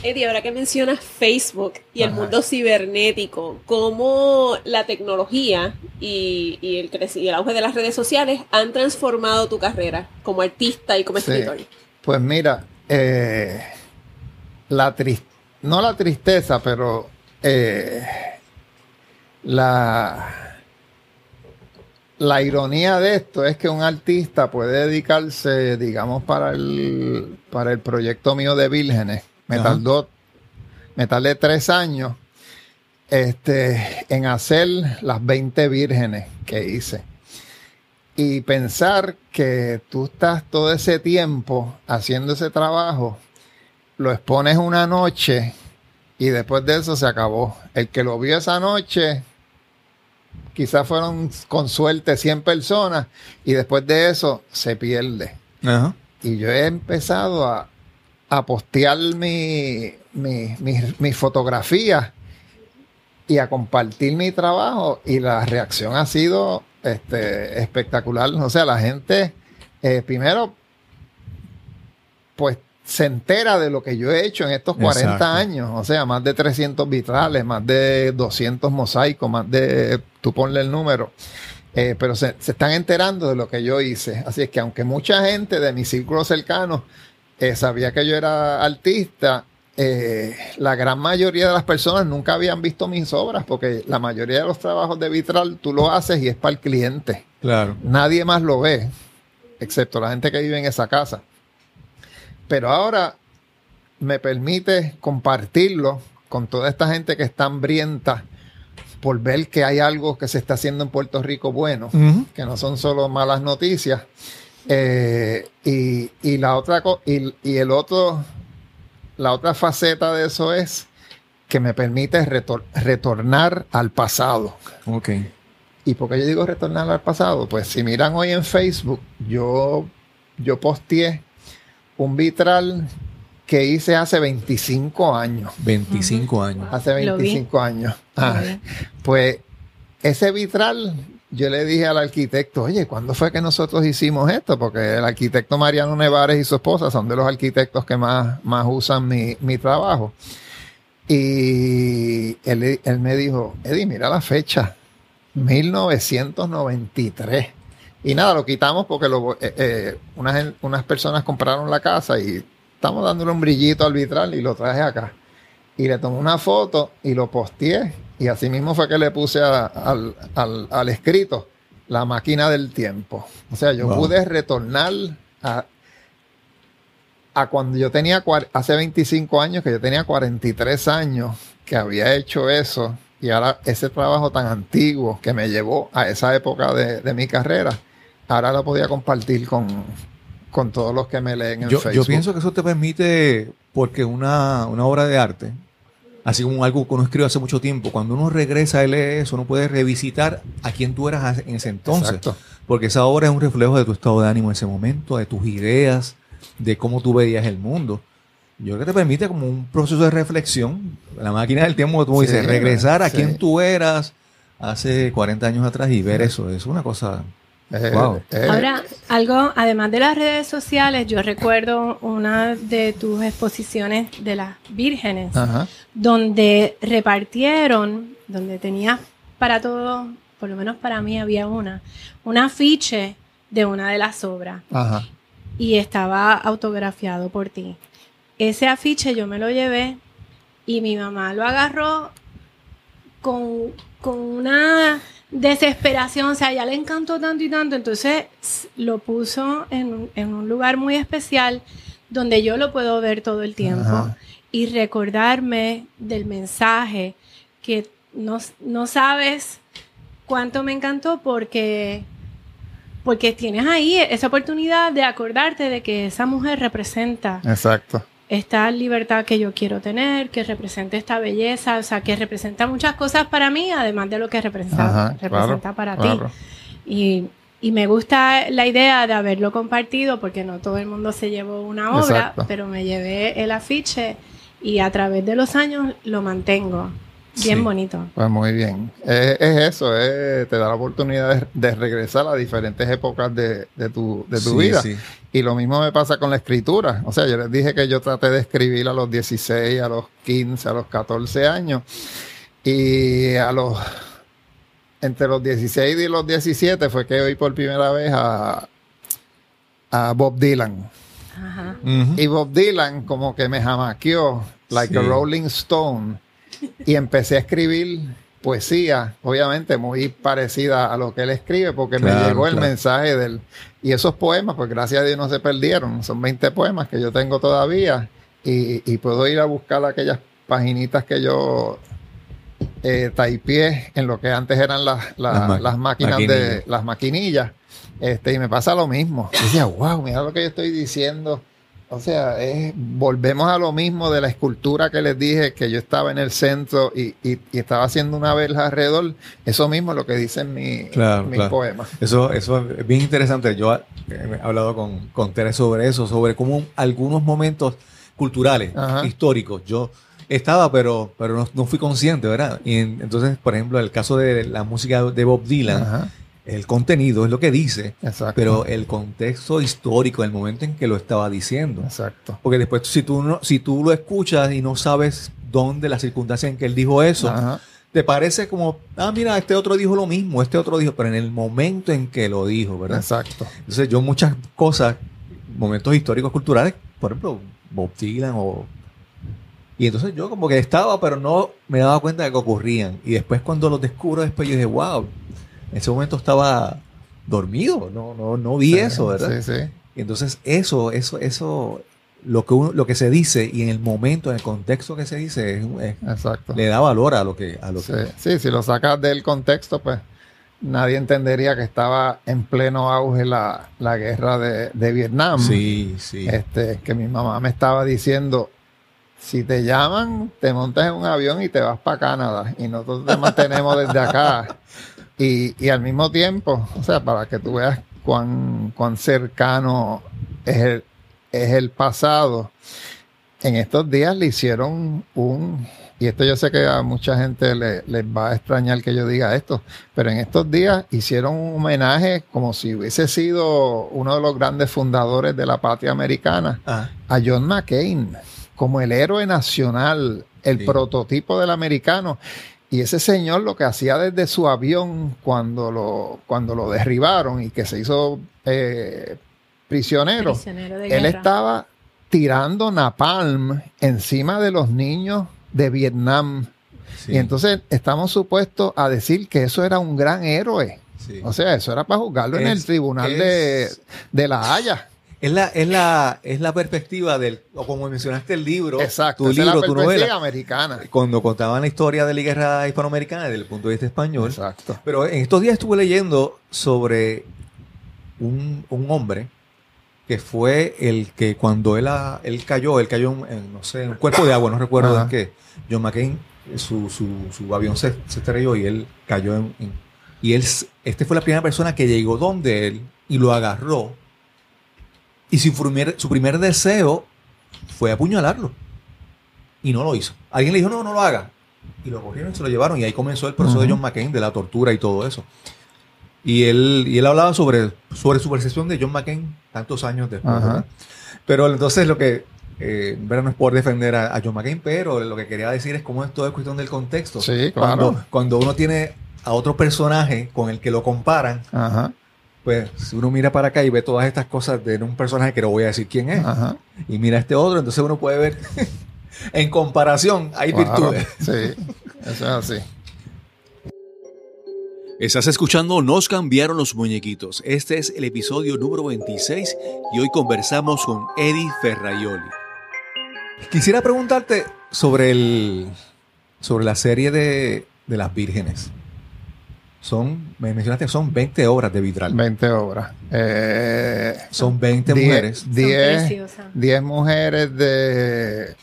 Eddie, ahora que mencionas Facebook y el Ajá. mundo cibernético, cómo la tecnología y, y el, y el auge de las redes sociales han transformado tu carrera como artista y como Sí. escritor. Pues mira, eh, la tris- no la tristeza, pero eh, la, la ironía de esto es que un artista puede dedicarse, digamos, para el, para el proyecto mío de Vírgenes. Me Ajá. tardó, me tardé tres años este, en hacer las 20 vírgenes que hice. Y pensar que tú estás todo ese tiempo haciendo ese trabajo, lo expones una noche y después de eso se acabó. El que lo vio esa noche, quizás fueron con suerte 100 personas y después de eso se pierde. Ajá. Y yo he empezado a, a postear mi, mi, mi- mis fotografías y a compartir mi trabajo y la reacción ha sido este, espectacular. O sea, la gente, eh, primero, pues se entera de lo que yo he hecho en estos 40 Exacto. años. O sea, más de 300 vitrales, más de 200 mosaicos, más de, tú ponle el número. Eh, pero se, se están enterando de lo que yo hice. Así es que aunque mucha gente de mi círculo cercano eh, sabía que yo era artista, eh, la gran mayoría de las personas nunca habían visto mis obras porque la mayoría de los trabajos de vitral tú lo haces y es para el cliente. Claro. Nadie más lo ve, excepto la gente que vive en esa casa. Pero ahora me permite compartirlo con toda esta gente que está hambrienta por ver que hay algo que se está haciendo en Puerto Rico bueno, que no son solo malas noticias. Eh, y, y la otra y, y el otro, la otra faceta de eso es que me permite retor- retornar al pasado. Ok. ¿Y por qué yo digo retornar al pasado? Pues si miran hoy en Facebook, yo, yo posteé un vitral que hice hace 25 años. 25 años. Hace Lo vi. 25 años. Ah, pues ese vitral, yo le dije al arquitecto, oye, ¿cuándo fue que nosotros hicimos esto? Porque el arquitecto Mariano Nevares y su esposa son de los arquitectos que más, más usan mi, mi trabajo. Y él, él me dijo, Eddie, mira la fecha, 1993. Y nada, lo quitamos porque eh, eh, unas, unas personas compraron la casa y estamos dándole un brillito al vitral y lo traje acá. Y le tomé una foto y lo posteé. Y así mismo fue que le puse a- al, al- al escrito la máquina del tiempo. O sea, yo Wow. pude retornar a, a cuando yo tenía, hace 25 años, que yo tenía 43 años, que había hecho eso. Y ahora ese trabajo tan antiguo que me llevó a esa época de, de mi carrera, ahora lo podía compartir con, con todos los que me leen en Yo, Facebook. yo pienso que eso te permite, porque una, una obra de arte, así como algo que uno escribe hace mucho tiempo, cuando uno regresa y lee eso, uno puede revisitar a quién tú eras en ese entonces. Exacto. Porque esa obra es un reflejo de tu estado de ánimo en ese momento, de tus ideas, de cómo tú veías el mundo. Yo creo que te permite como un proceso de reflexión, la máquina del tiempo, como tú Sí, dices, regresar a sí. quién tú eras hace 40 años atrás y ver eso. Es una cosa... Wow. eh, Ahora, algo, además de las redes sociales, yo recuerdo una de tus exposiciones de las vírgenes, ajá. donde repartieron, donde tenías para todo, por lo menos para mí había una, un afiche de una de las obras Ajá. y estaba autografiado por ti. Ese afiche yo me lo llevé y mi mamá lo agarró con, con una desesperación, o sea, ya le encantó tanto y tanto, entonces lo puso en, un- en un lugar muy especial donde yo lo puedo ver todo el tiempo Ajá. y recordarme del mensaje que no, no sabes cuánto me encantó porque porque tienes ahí esa oportunidad de acordarte de que esa mujer representa Exacto. Esta libertad que yo quiero tener, que representa esta belleza, o sea, que representa muchas cosas para mí, además de lo que representa, Ajá, representa claro, para claro. ti. Y, y me gusta la idea de haberlo compartido, porque no todo el mundo se llevó una obra, Exacto. pero me llevé el afiche y a través de los años lo mantengo. Bien Sí. bonito. Pues muy bien. Es, es eso, es- te da la oportunidad de, de regresar a diferentes épocas de, de tu, de tu Sí, vida. sí. Y lo mismo me pasa con la escritura. O sea, yo les dije que yo traté de escribir a los 16, a los 15, a los 14 años. Y a los. Entre los 16 y los 17 fue que oí por primera vez a, a Bob Dylan. Ajá. Y Bob Dylan como que me jamaqueó, like Sí. a Rolling Stone. Y empecé a escribir poesía, obviamente muy parecida a lo que él escribe, porque me llegó el claro. mensaje del... Y esos poemas, pues gracias a Dios no se perdieron. Son 20 poemas que yo tengo todavía. Y, y puedo ir a buscar aquellas paginitas que yo eh, taipié en lo que antes eran las, las- Las máquinas de las maquinillas. Este, y me pasa lo mismo. Y decía, wow, mira lo que yo estoy diciendo. O sea, es- volvemos a lo mismo de la escultura que les dije, que yo estaba en el centro y, y- y estaba haciendo una verja alrededor. Eso mismo es lo que dicen mi, Claro, mis claro. poemas. Eso, eso es bien interesante. Yo eh, he hablado con, con Tere sobre eso, sobre cómo algunos momentos culturales, Ajá. históricos, yo estaba, pero, pero no, no fui consciente, ¿verdad? Y en- entonces, por ejemplo, el caso de la música de Bob Dylan, Ajá. El contenido, es lo que dice, Exacto. pero el contexto histórico, el momento en que lo estaba diciendo. Exacto. Porque después, si tú, no, si tú lo escuchas y no sabes dónde, la circunstancia en que él dijo eso, Ajá. te parece como, ah, mira, este otro dijo lo mismo, este otro dijo, pero en el momento en que lo dijo, ¿verdad? Exacto. Entonces yo muchas cosas, momentos históricos, culturales, por ejemplo, Bob Dylan o... Y entonces yo como que estaba, pero no me daba cuenta de que ocurrían. Y después cuando los descubro, después yo dije, wow, en ese momento estaba dormido, no, no, no vi Sí, eso, ¿verdad? Sí, sí. Y entonces eso, eso, eso, lo que, uno- lo que se dice y en el momento, en el contexto que se dice, es- es- Exacto. le da valor a lo que... A lo Sí, que sí, si lo sacas del contexto, pues nadie entendería que estaba en pleno auge la, la guerra de, de Vietnam. sí, sí. Este, que mi mamá me estaba diciendo, si te llaman, te montas en un avión y te vas para Canadá. Y nosotros te mantenemos desde acá. [LAUGHS] Y, y al mismo tiempo, o sea, para que tú veas cuán, cuán cercano es el, es el pasado. En estos días le hicieron un, y esto yo sé que a mucha gente le- les va a extrañar que yo diga esto, pero en estos días hicieron un homenaje como si hubiese sido uno de los grandes fundadores de la patria americana, Ah, a John McCain, como el héroe nacional, el Sí. prototipo del americano. Y ese señor lo que hacía desde su avión cuando lo, cuando lo derribaron y que se hizo eh, prisionero, Prisionero de él estaba tirando napalm encima de los niños de Vietnam. sí, Y entonces estamos supuestos a decir que eso era un gran héroe. sí. O sea, eso era para juzgarlo en el tribunal es- de, de La Haya. Es la, es la, es la perspectiva del, o como mencionaste el libro, Exacto. tu libro, es la tu novela, americana. cuando contaban la historia de la guerra hispanoamericana desde el punto de vista español. Exacto. Pero en estos días estuve leyendo sobre un, un hombre que fue el que cuando él, ah, él cayó, él cayó en, en, no sé, en un cuerpo de agua, no recuerdo Ajá. en qué. John McCain, su, su, su avión se, se estrelló y él cayó en, en- y él, este fue la primera persona que llegó donde él y lo agarró. Y su primer, su primer deseo fue apuñalarlo. Y no lo hizo. Alguien le dijo, no, no lo haga. Y lo cogieron y se lo llevaron. Y ahí comenzó el proceso de. John McCain, de la tortura y todo eso. Y él, y él hablaba sobre, sobre su percepción de John McCain tantos años después. Ajá. ¿verdad? Pero entonces lo que, eh, no es por defender a, a John McCain, pero lo que quería decir es cómo esto es cuestión del contexto. Sí, claro. cuando uno tiene a otro personaje con el que lo comparan, Ajá. Pues si uno mira para acá y ve todas estas cosas de un personaje que no voy a decir quién es, Ajá. y mira este otro, entonces uno puede ver [LAUGHS] en comparación hay Claro. virtudes. Sí, eso es así. Estás escuchando Nos cambiaron los muñequitos. Este es el episodio número 26 y hoy conversamos con Eddie Ferraioli. Quisiera preguntarte sobre el sobre la serie de, de las vírgenes. Son, me mencionaste, que son 20 obras de vitral. 20 obras. Eh, Son 20 diez- mujeres. Son 10 preciosas. 10 mujeres de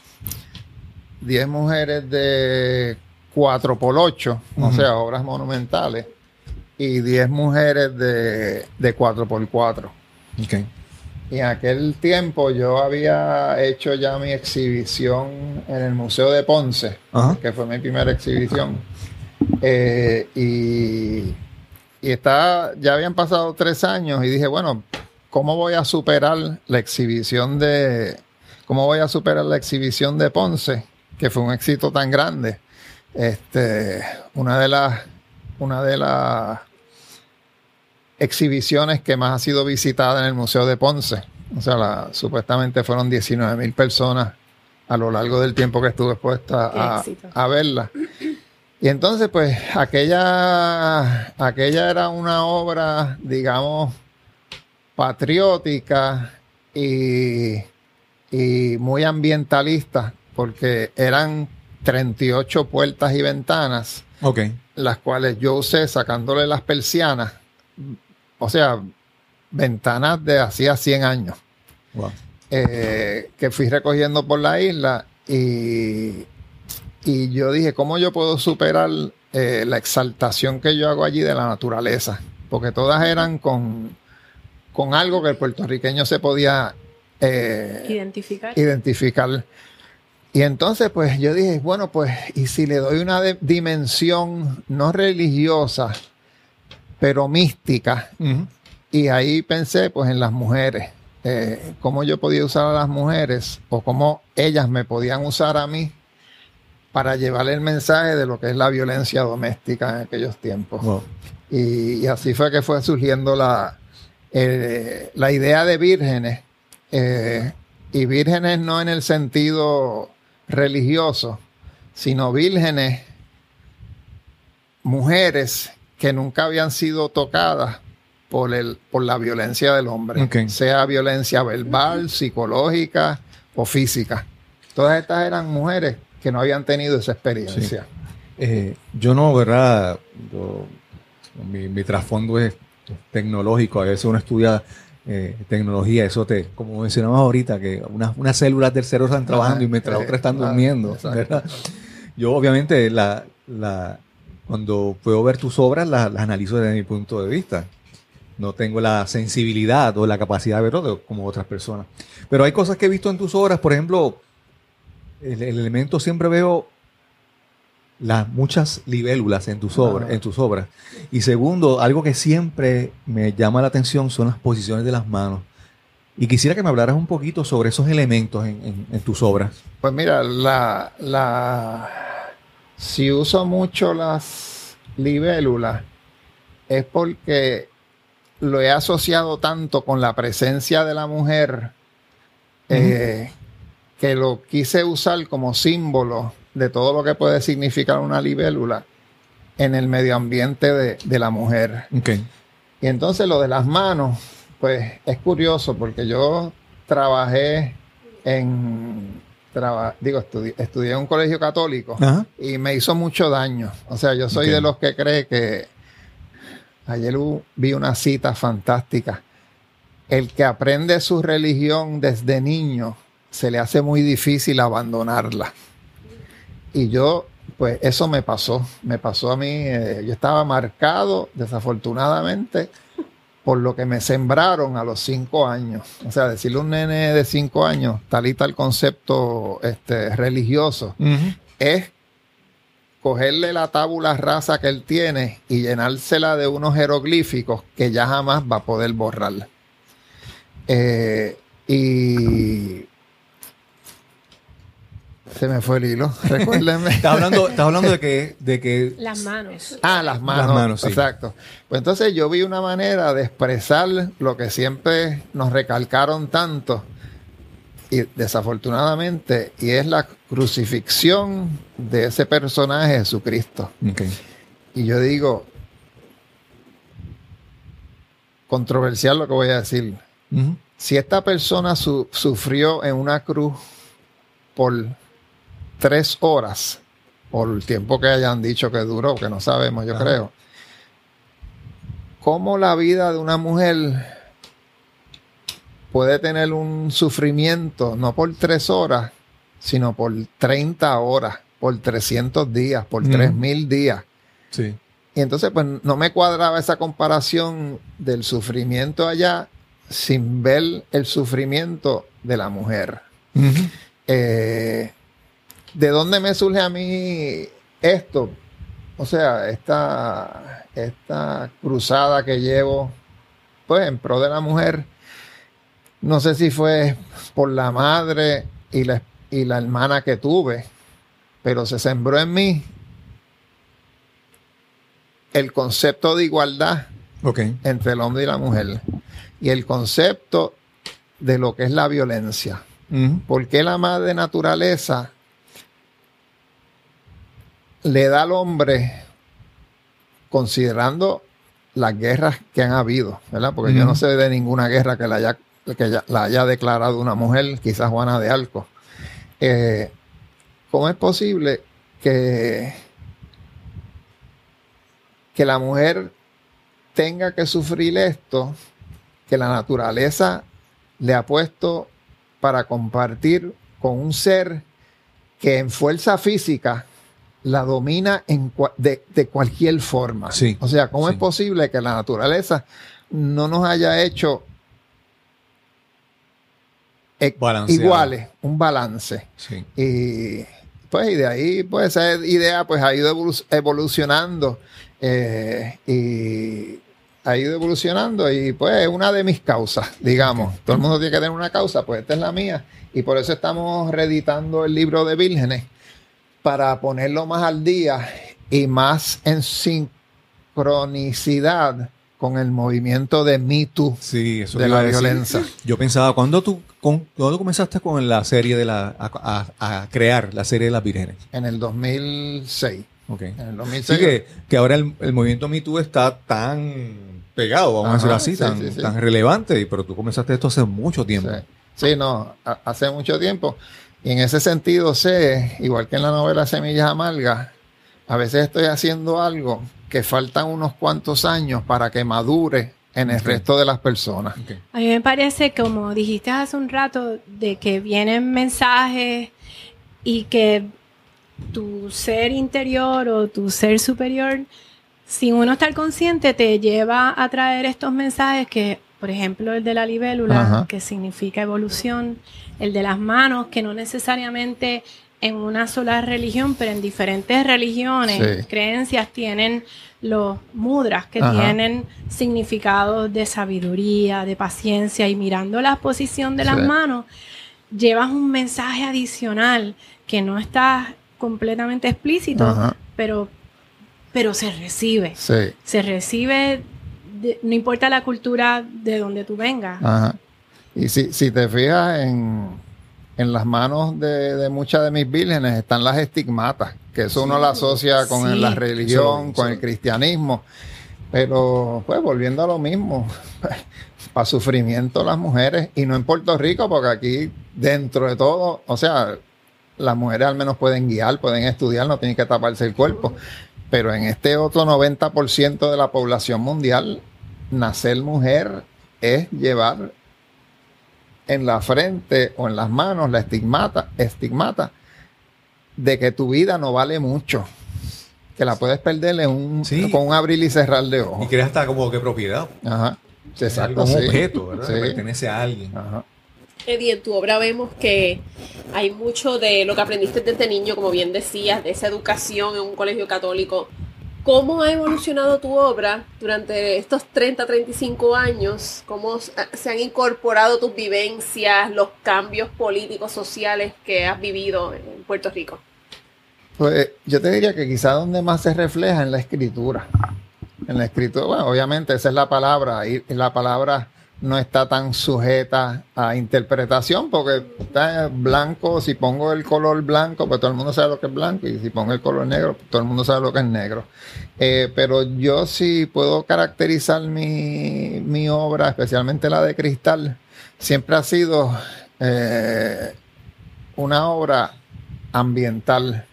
10 mujeres de 4 por 8, o Ujú. sea, obras monumentales, y 10 mujeres de, de 4 por 4. Ok. Y en aquel tiempo yo había hecho ya mi exhibición en el Museo de Ponce, Ajá. que fue mi primera exhibición. Eh, y y está, ya habían pasado tres años y dije, bueno, ¿cómo voy a superar la exhibición de, cómo voy a superar la exhibición de Ponce, que fue un éxito tan grande? Este, una de las, una de las exhibiciones que más ha sido visitada en el Museo de Ponce. O sea, la- supuestamente fueron 19 mil personas a lo largo del tiempo que estuve expuesta a, a verla. Y entonces, pues, aquella, aquella era una obra, digamos, patriótica y, y muy ambientalista, porque eran 38 puertas y ventanas las cuales yo usé sacándole las persianas, o sea, ventanas de hacía 100 años, Wow. eh, que fui recogiendo por la isla y, y yo dije, ¿cómo yo puedo superar eh, la exaltación que yo hago allí de la naturaleza? Porque todas eran con, con algo que el puertorriqueño se podía eh, Identificar. identificar. Y entonces, pues yo dije, bueno, pues, y si le doy una de- dimensión no religiosa, pero mística. Y ahí pensé pues en las mujeres, eh, cómo yo podía usar a las mujeres o cómo ellas me podían usar a mí para llevar el mensaje de lo que es la violencia doméstica en aquellos tiempos. Wow. Y, y así fue que fue surgiendo la, eh, la idea de vírgenes. eh, y vírgenes no en el sentido religioso, sino vírgenes, mujeres que nunca habían sido tocadas por, el, por la violencia del hombre, sea violencia verbal, psicológica o física. Todas estas eran mujeres que no habían tenido esa experiencia. Eh, yo no, ¿verdad? Yo- mi, mi trasfondo es tecnológico. A veces uno estudia eh, tecnología. Eso te, como mencionamos ahorita, que unas, unas células del cerebro están trabajando y mientras eh, otras están claro, durmiendo. Yo, obviamente, la, la, cuando puedo ver tus obras, las, las analizo desde mi punto de vista. No tengo la sensibilidad o la capacidad de verlo como otras personas. Pero hay cosas que he visto en tus obras, por ejemplo, el, el elemento siempre veo las muchas libélulas en tus obras, en tus obras. Y segundo, algo que siempre me llama la atención son las posiciones de las manos. Y quisiera que me hablaras un poquito sobre esos elementos en, en- en tus obras. Pues mira, la, la, si uso mucho las libélulas es porque lo he asociado tanto con la presencia de la mujer eh, que lo quise usar como símbolo de todo lo que puede significar una libélula en el medio ambiente de, de la mujer. Okay. Y entonces lo de las manos, pues es curioso porque yo trabajé en, traba- digo, estudi- estudié en un colegio católico Ajá. y me hizo mucho daño. O sea, yo soy de los que cree que ayer vi una cita fantástica. El que aprende su religión desde niño se le hace muy difícil abandonarla. Y yo, pues eso me pasó. Me pasó a mí. eh, yo estaba marcado, desafortunadamente, por lo que me sembraron a los cinco años. O sea, decirle a un nene de cinco años, tal y tal concepto este, religioso, es cogerle la tábula rasa que él tiene y llenársela de unos jeroglíficos que ya jamás va a poder borrar. Eh, y se me fue el hilo, [LAUGHS] recuérdenme. Estás hablando, estás hablando de que, de que Las manos. Ah, las manos. Las manos, sí. Exacto. Pues entonces yo vi una manera de expresar lo que siempre nos recalcaron tanto y desafortunadamente, y es la crucifixión de ese personaje Jesucristo. Ok. Y yo digo, controversial lo que voy a decir. Si esta persona su- sufrió en una cruz por tres horas, por el tiempo que hayan dicho que duró, que no sabemos, yo Ajá. creo, ¿cómo la vida de una mujer puede tener un sufrimiento no por tres horas, sino por 30 horas, por 300 días, por Ujú. 3000 días? Sí. Y entonces, pues no me cuadraba esa comparación del sufrimiento allá sin ver el sufrimiento de la mujer. Eh, ¿De dónde me surge a mí esto? O sea, esta, esta cruzada que llevo, pues en pro de la mujer, no sé si fue por la madre y la, y la hermana que tuve, pero se sembró en mí el concepto de igualdad entre el hombre y la mujer y el concepto de lo que es la violencia. Ujú. ¿Por qué la madre naturaleza le da al hombre, considerando las guerras que han habido, ¿verdad? Porque yo no sé de ninguna guerra que la haya, que ya- la haya declarado una mujer, quizás Juana de Arco. Eh, ¿Cómo es posible que, que la mujer tenga que sufrir esto que la naturaleza le ha puesto para compartir con un ser que en fuerza física la domina en de, de cualquier forma. Sí, O sea, ¿cómo sí. es posible que la naturaleza no nos haya hecho e- Balanceado. iguales, un balance? Sí. Y pues y de ahí, pues esa idea pues ha ido evolu- evolucionando. eh, y ha ido evolucionando y pues es una de mis causas, digamos. Todo el mundo tiene que tener una causa, pues esta es la mía. Y por eso estamos reeditando el libro de vírgenes para ponerlo más al día y más en sincronicidad con el movimiento de Me Too Sí, eso de la violencia. Yo pensaba, ¿cuándo tú, con, ¿cuándo comenzaste con la serie de la, a, a- a crear la serie de las vírgenes? en el 2006. Ok. En el Sí, 2006. que, que ahora el, el movimiento Me Too está tan pegado, vamos a decirlo así, sí, tan, sí, sí. tan relevante, y- pero tú comenzaste esto hace mucho tiempo. Sí, Sí, no, ha- hace mucho tiempo. Y en ese sentido sé, igual que en la novela Semillas Amargas, a veces estoy haciendo algo que faltan unos cuantos años para que madure en el resto de las personas. A mí me parece, como dijiste hace un rato, de que vienen mensajes y que tu ser interior o tu ser superior, sin uno estar consciente, te lleva a traer estos mensajes que, por ejemplo, el de la libélula, Ajá. que significa evolución, el de las manos, que no necesariamente en una sola religión, pero en diferentes religiones, Sí. creencias tienen los mudras que Ajá. tienen significados de sabiduría, de paciencia y mirando la posición de las manos, llevas un mensaje adicional que no está completamente explícito, Ajá. pero, pero se recibe. Sí. Se recibe, de- no importa la cultura de donde tú vengas. Ajá. Y si, si te fijas en, en las manos de, de muchas de mis vírgenes están las estigmatas, que eso uno lo asocia con Sí. la religión, con el cristianismo. Pero pues volviendo a lo mismo, [LAUGHS] para sufrimiento las mujeres, y no en Puerto Rico, porque aquí dentro de todo, o sea, las mujeres al menos pueden guiar, pueden estudiar, no tienen que taparse el cuerpo. Pero en este otro 90% de la población mundial, nacer mujer es llevar en la frente o en las manos la estigmata, estigmata de que tu vida no vale mucho. Que la puedes perder en un, Sí. con un abrir y cerrar de Y ojos. creas hasta como que propiedad. Ajá. Exacto, algo, un sí. objeto, ¿verdad? Sí. Que pertenece a alguien. Ajá. Eddie, en tu obra vemos que hay mucho de lo que aprendiste desde niño, como bien decías, de esa educación en un colegio católico. ¿Cómo ha evolucionado tu obra durante estos 30, 35 años? ¿Cómo se han incorporado tus vivencias, los cambios políticos, sociales que has vivido en Puerto Rico? Pues yo te diría que quizá donde más se refleja en la escritura. En la escritura, bueno, obviamente esa es la palabra, y la palabra no está tan sujeta a interpretación, porque está blanco, si pongo el color blanco, pues todo el mundo sabe lo que es blanco, y si pongo el color negro, pues todo el mundo sabe lo que es negro. Eh, pero yo sí puedo caracterizar mi, mi obra, especialmente la de Cristal, siempre ha sido eh, una obra ambiental,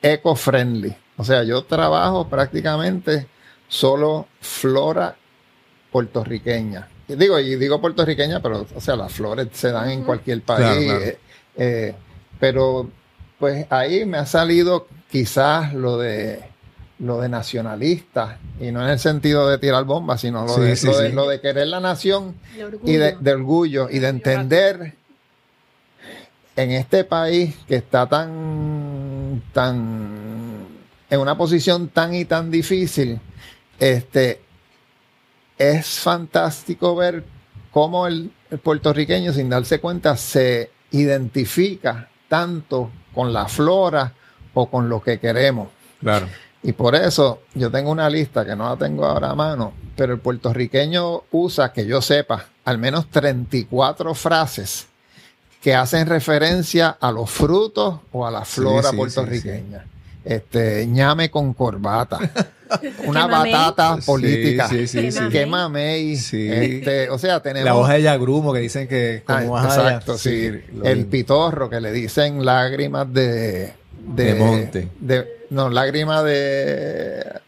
eco-friendly. O sea, yo trabajo prácticamente solo flora puertorriqueña. Digo, y digo puertorriqueña, pero, o sea, las flores se dan en cualquier país. Claro, claro. eh, eh, pero, pues ahí me ha salido quizás lo de lo de nacionalista, y no en el sentido de tirar bombas, sino lo, Sí, de, sí, lo, de, sí. lo de querer la nación y de, de orgullo y de entender en este país que está tan tan en una posición tan y tan difícil este es fantástico ver cómo el, el puertorriqueño sin darse cuenta se identifica tanto con la flora o con lo que queremos Claro. y por eso yo tengo una lista que no la tengo ahora a mano, pero el puertorriqueño usa, que yo sepa, al menos 34 frases que hacen referencia a los frutos o a la flora sí, puertorriqueña. Este, ñame con corbata, [LAUGHS] [LAUGHS] una batata política, sí, sí, sí. que mamey, Sí. este, o sea, tenemos La hoja de yagrumo que dicen que Ah, como allá. exacto, sí. El mismo. pitorro que le dicen lágrimas de, De monte. de- no, lágrimas de.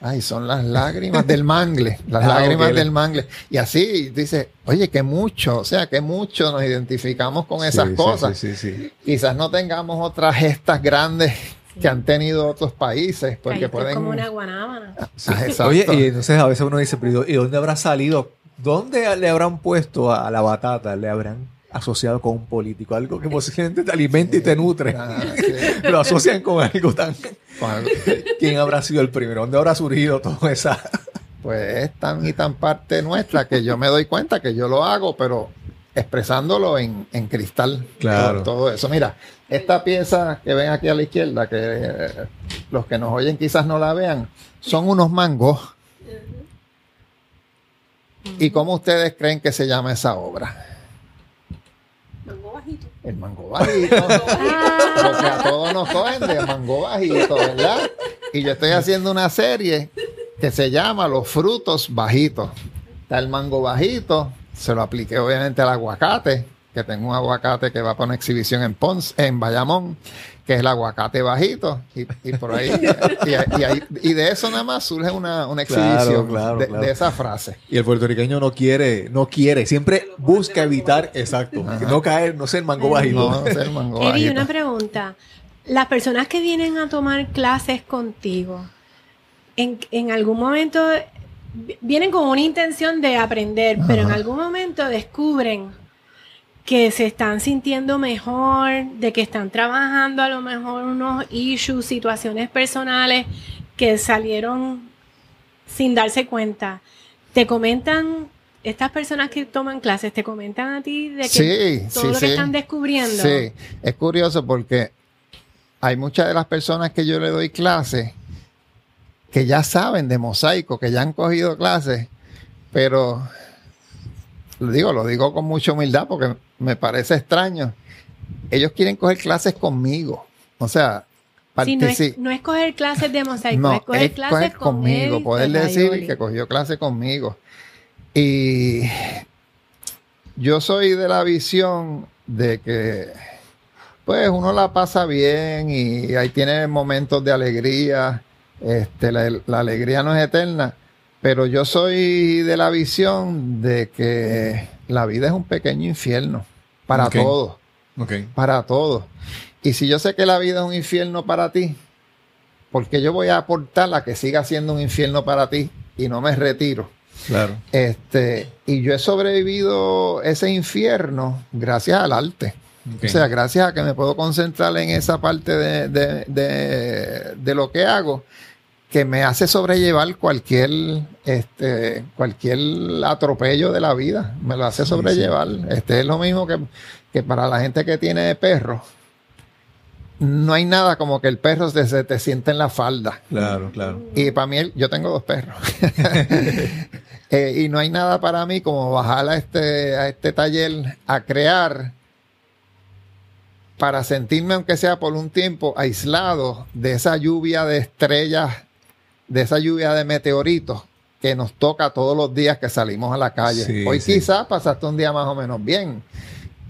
Ay, son las lágrimas del mangle. [LAUGHS] Las Ah, lágrimas del mangle. Y así dice, oye, que mucho, o sea, que mucho nos identificamos con esas Sí, sí, cosas. Sí, sí, sí. Quizás no tengamos otras gestas grandes que han tenido otros países, porque Caíste pueden. como una guanábana. Ah. Oye, y entonces a veces uno dice, pero ¿y dónde habrá salido? ¿Dónde le habrán puesto a, la batata? ¿Le habrán asociado con un político? Algo que posiblemente te alimenta y te nutre. Ah, [LAUGHS] sí. Lo asocian con algo tan... [LAUGHS] ¿Quién habrá sido el primero? ¿Dónde habrá surgido toda esa, pues es tan y tan parte nuestra que yo me doy cuenta que yo lo hago, pero expresándolo en, en cristal. Claro. Todo, todo eso. Mira, esta pieza que ven aquí a la izquierda, que eh, los que nos oyen quizás no la vean, son unos mangos. ¿Y cómo ustedes creen que se llama esa obra? Mango bajito. El mango bajito. Lo que a todos nos cogen de mango bajito, ¿verdad? Y yo estoy haciendo una serie que se llama Los frutos bajitos. Está el mango bajito, se lo apliqué obviamente al aguacate, que tengo un aguacate que va para una exhibición en Ponce, en Bayamón, que es el aguacate bajito, y, y por ahí, y, y ahí- y de eso nada más surge una, una exhibición claro, de, claro. de esa frase. Y el puertorriqueño no quiere, no quiere, siempre busca evitar, exacto, no caer, no ser mango bajito. No, es el mango Eri, bajito. una pregunta. Las personas que vienen a tomar clases contigo, en, en algún momento vienen con una intención de aprender, pero en algún momento descubren que se están sintiendo mejor, de que están trabajando a lo mejor unos issues, situaciones personales que salieron sin darse cuenta. Te comentan, estas personas que toman clases, te comentan a ti de que Sí, todo sí, lo que sí. están descubriendo. Sí, es curioso porque hay muchas de las personas que yo le doy clases que ya saben de mosaico, que ya han cogido clases, pero lo digo, lo digo con mucha humildad porque me parece extraño. Ellos quieren coger clases conmigo. O sea, Sí, no, es, partici- no es coger clases de mosaico, no, es coger es clases coger con conmigo, él, poder de decir que cogió clase conmigo. Y yo soy de la visión de que, pues, uno la pasa bien y ahí tiene momentos de alegría. Este, la, la alegría no es eterna, pero yo soy de la visión de que la vida es un pequeño infierno para todos para todos. Y si yo sé que la vida es un infierno para ti, porque yo voy a aportar a que siga siendo un infierno para ti y no me retiro. Claro. Este, y yo he sobrevivido ese infierno gracias al arte. O sea, gracias a que me puedo concentrar en esa parte de, de- de- de lo que hago, que me hace sobrellevar cualquier, este, cualquier atropello de la vida. Me lo hace sobrellevar. Este es lo mismo que, que para la gente que tiene perros. No hay nada como que el perro se, se te siente en la falda. Claro, claro. Y para mí, yo tengo dos perros. [LAUGHS] Eh, y no hay nada para mí como bajar a este, a este taller a crear para sentirme, aunque sea por un tiempo, aislado de esa lluvia de estrellas, de esa lluvia de meteoritos que nos toca todos los días que salimos a la calle. Sí, Hoy sí. quizás pasaste un día más o menos bien,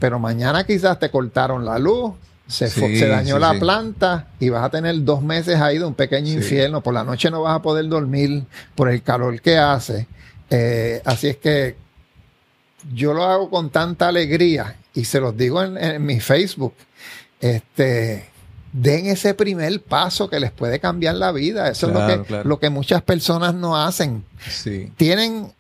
pero mañana quizás te cortaron la luz, se, se dañó la planta y vas a tener dos meses ahí de un pequeño infierno. Por la noche no vas a poder dormir por el calor que hace. Eh, así es que yo lo hago con tanta alegría y se los digo en, en mi Facebook. Este, den ese primer paso que les puede cambiar la vida. Eso es Claro, lo que, claro. lo que muchas personas no hacen. Sí. Tienen,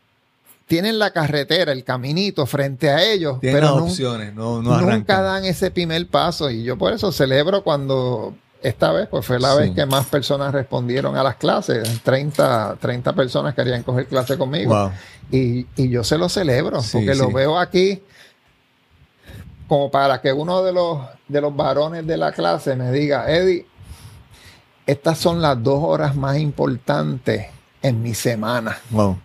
tienen la carretera, el caminito frente a ellos, Tienen pero nun- opciones, no, no nunca dan ese primer paso. Y yo por eso celebro cuando esta vez, pues fue la Sí. vez que más personas respondieron a las clases. 30, 30 personas querían coger clase conmigo. Wow. Y, y yo se lo celebro, Sí, porque lo veo aquí como para que uno de los, de los varones de la clase me diga, Eddie, estas son las dos horas más importantes en mi semana. Wow.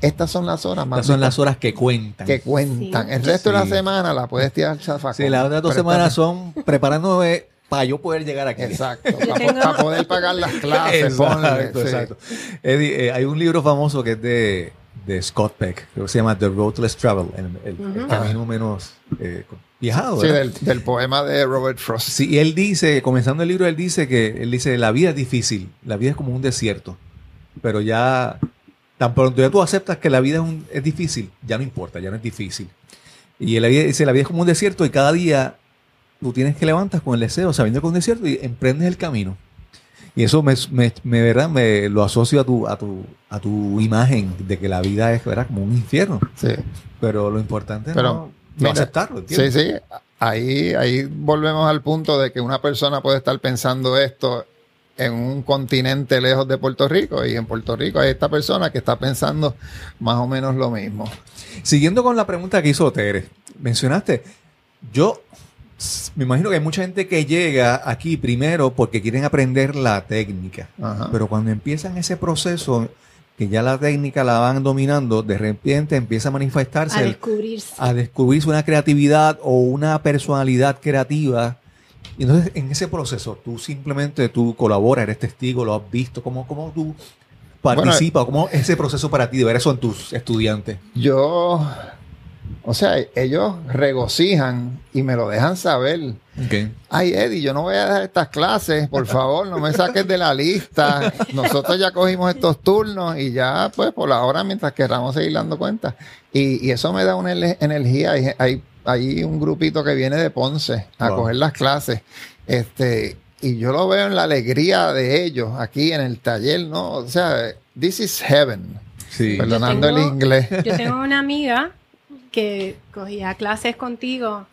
Estas son las horas más Estas son las horas que cuentan. que cuentan. Sí. El resto de la semana la puedes tirar zafacón. Sí, las otras dos semanas son preparándome para yo poder llegar aquí. Exacto, para, tengo- poder pagar las clases. ponle, Exacto, sí. exacto. Eddie, eh, hay un libro famoso que es de, de Scott Peck, que se llama The Road Less Travel, el, el- el camino menos eh, viajado. Sí, del poema de Robert Frost. Sí, y él dice, comenzando el libro, él dice que él dice la vida es difícil, la vida es como un desierto, pero ya tan pronto ya tú aceptas que la vida es, un- es difícil, ya no importa, ya no es difícil. Y él dice la vida es como un desierto y cada día tú tienes que levantas con el deseo, sabiendo que es un desierto y emprendes el camino. Y eso me, me, me, ¿verdad? me lo asocio a tu, a, tu, a tu imagen de que la vida es ¿verdad? como un infierno. Sí. Pero lo importante es Pero, no, no mira, aceptarlo. Sí, ¿entiendes? sí. Ahí, ahí volvemos al punto de que una persona puede estar pensando esto en un continente lejos de Puerto Rico y en Puerto Rico hay esta persona que está pensando más o menos lo mismo. Siguiendo con la pregunta que hizo Tere, mencionaste, yo me imagino que hay mucha gente que llega aquí primero porque quieren aprender la técnica, Ajá. pero cuando empiezan ese proceso, que ya la técnica la van dominando, de repente empieza a manifestarse, A el- descubrirse. a descubrirse una creatividad o una personalidad creativa. Y entonces en ese proceso tú simplemente tú colaboras, eres testigo, lo has visto, ¿cómo, cómo tú participas? ¿Cómo es ese proceso para ti de ver eso en tus estudiantes? Yo, o sea, ellos regocijan y me lo dejan saber. Ay, Eddie, yo no voy a dejar estas clases, por favor, no me saques de la lista. Nosotros ya cogimos estos turnos y ya, pues, por la hora, mientras queramos seguir dando cuenta. Y, y eso me da una energía. Hay, hay, hay un grupito que viene de Ponce a Wow. coger las clases. Este, y yo lo veo en la alegría de ellos aquí en el taller, ¿no? O sea, this is heaven. Sí. Perdonando tengo- el inglés. Yo tengo una amiga que cogía clases contigo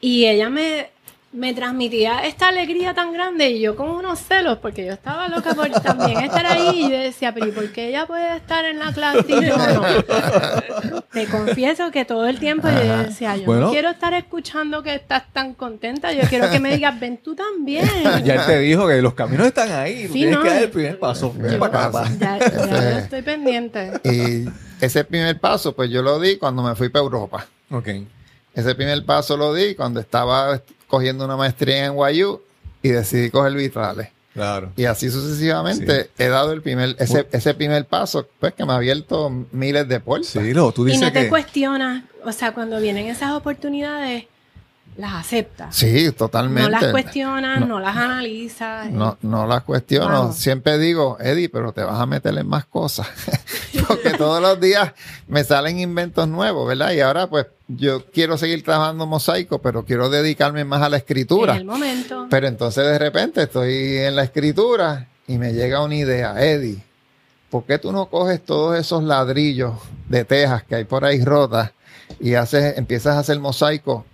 y ella me, me transmitía esta alegría tan grande y yo con unos celos porque yo estaba loca por también estar ahí y yo decía, pero ¿y por qué ella puede estar en la clase y yo no? Te confieso que todo el tiempo yo decía, yo Bueno. no quiero estar escuchando que estás tan contenta, yo quiero que me digas, ven tú también. Ya él te dijo que los caminos están ahí, Sí, tienes no, que dar el primer paso. Ven Yo- para acá. Ya, ya yo estoy pendiente. Y ese primer paso, pues yo lo di cuando me fui para Europa. Ok. Ese primer paso lo di cuando estaba cogiendo una maestría en NYU y decidí coger vitrales. Claro. Y así sucesivamente he dado el primer, ese, ese primer paso, pues que me ha abierto miles de puertas. Sí, no, tú Y dices no te que... cuestionas, o sea, cuando vienen esas oportunidades, las aceptas. Sí, totalmente. No las cuestionas, No. no, las analizas. No, no las cuestiono. Siempre digo, Eddie, pero te vas a meter en más cosas. [LAUGHS] Porque todos los días me salen inventos nuevos, ¿verdad? Y ahora, pues, yo quiero seguir trabajando mosaico, pero quiero dedicarme más a la escritura. En el momento. Pero entonces de repente estoy en la escritura y me llega una idea, Eddie, ¿por qué tú no coges todos esos ladrillos de tejas que hay por ahí rotas y haces, empiezas a hacer mosaico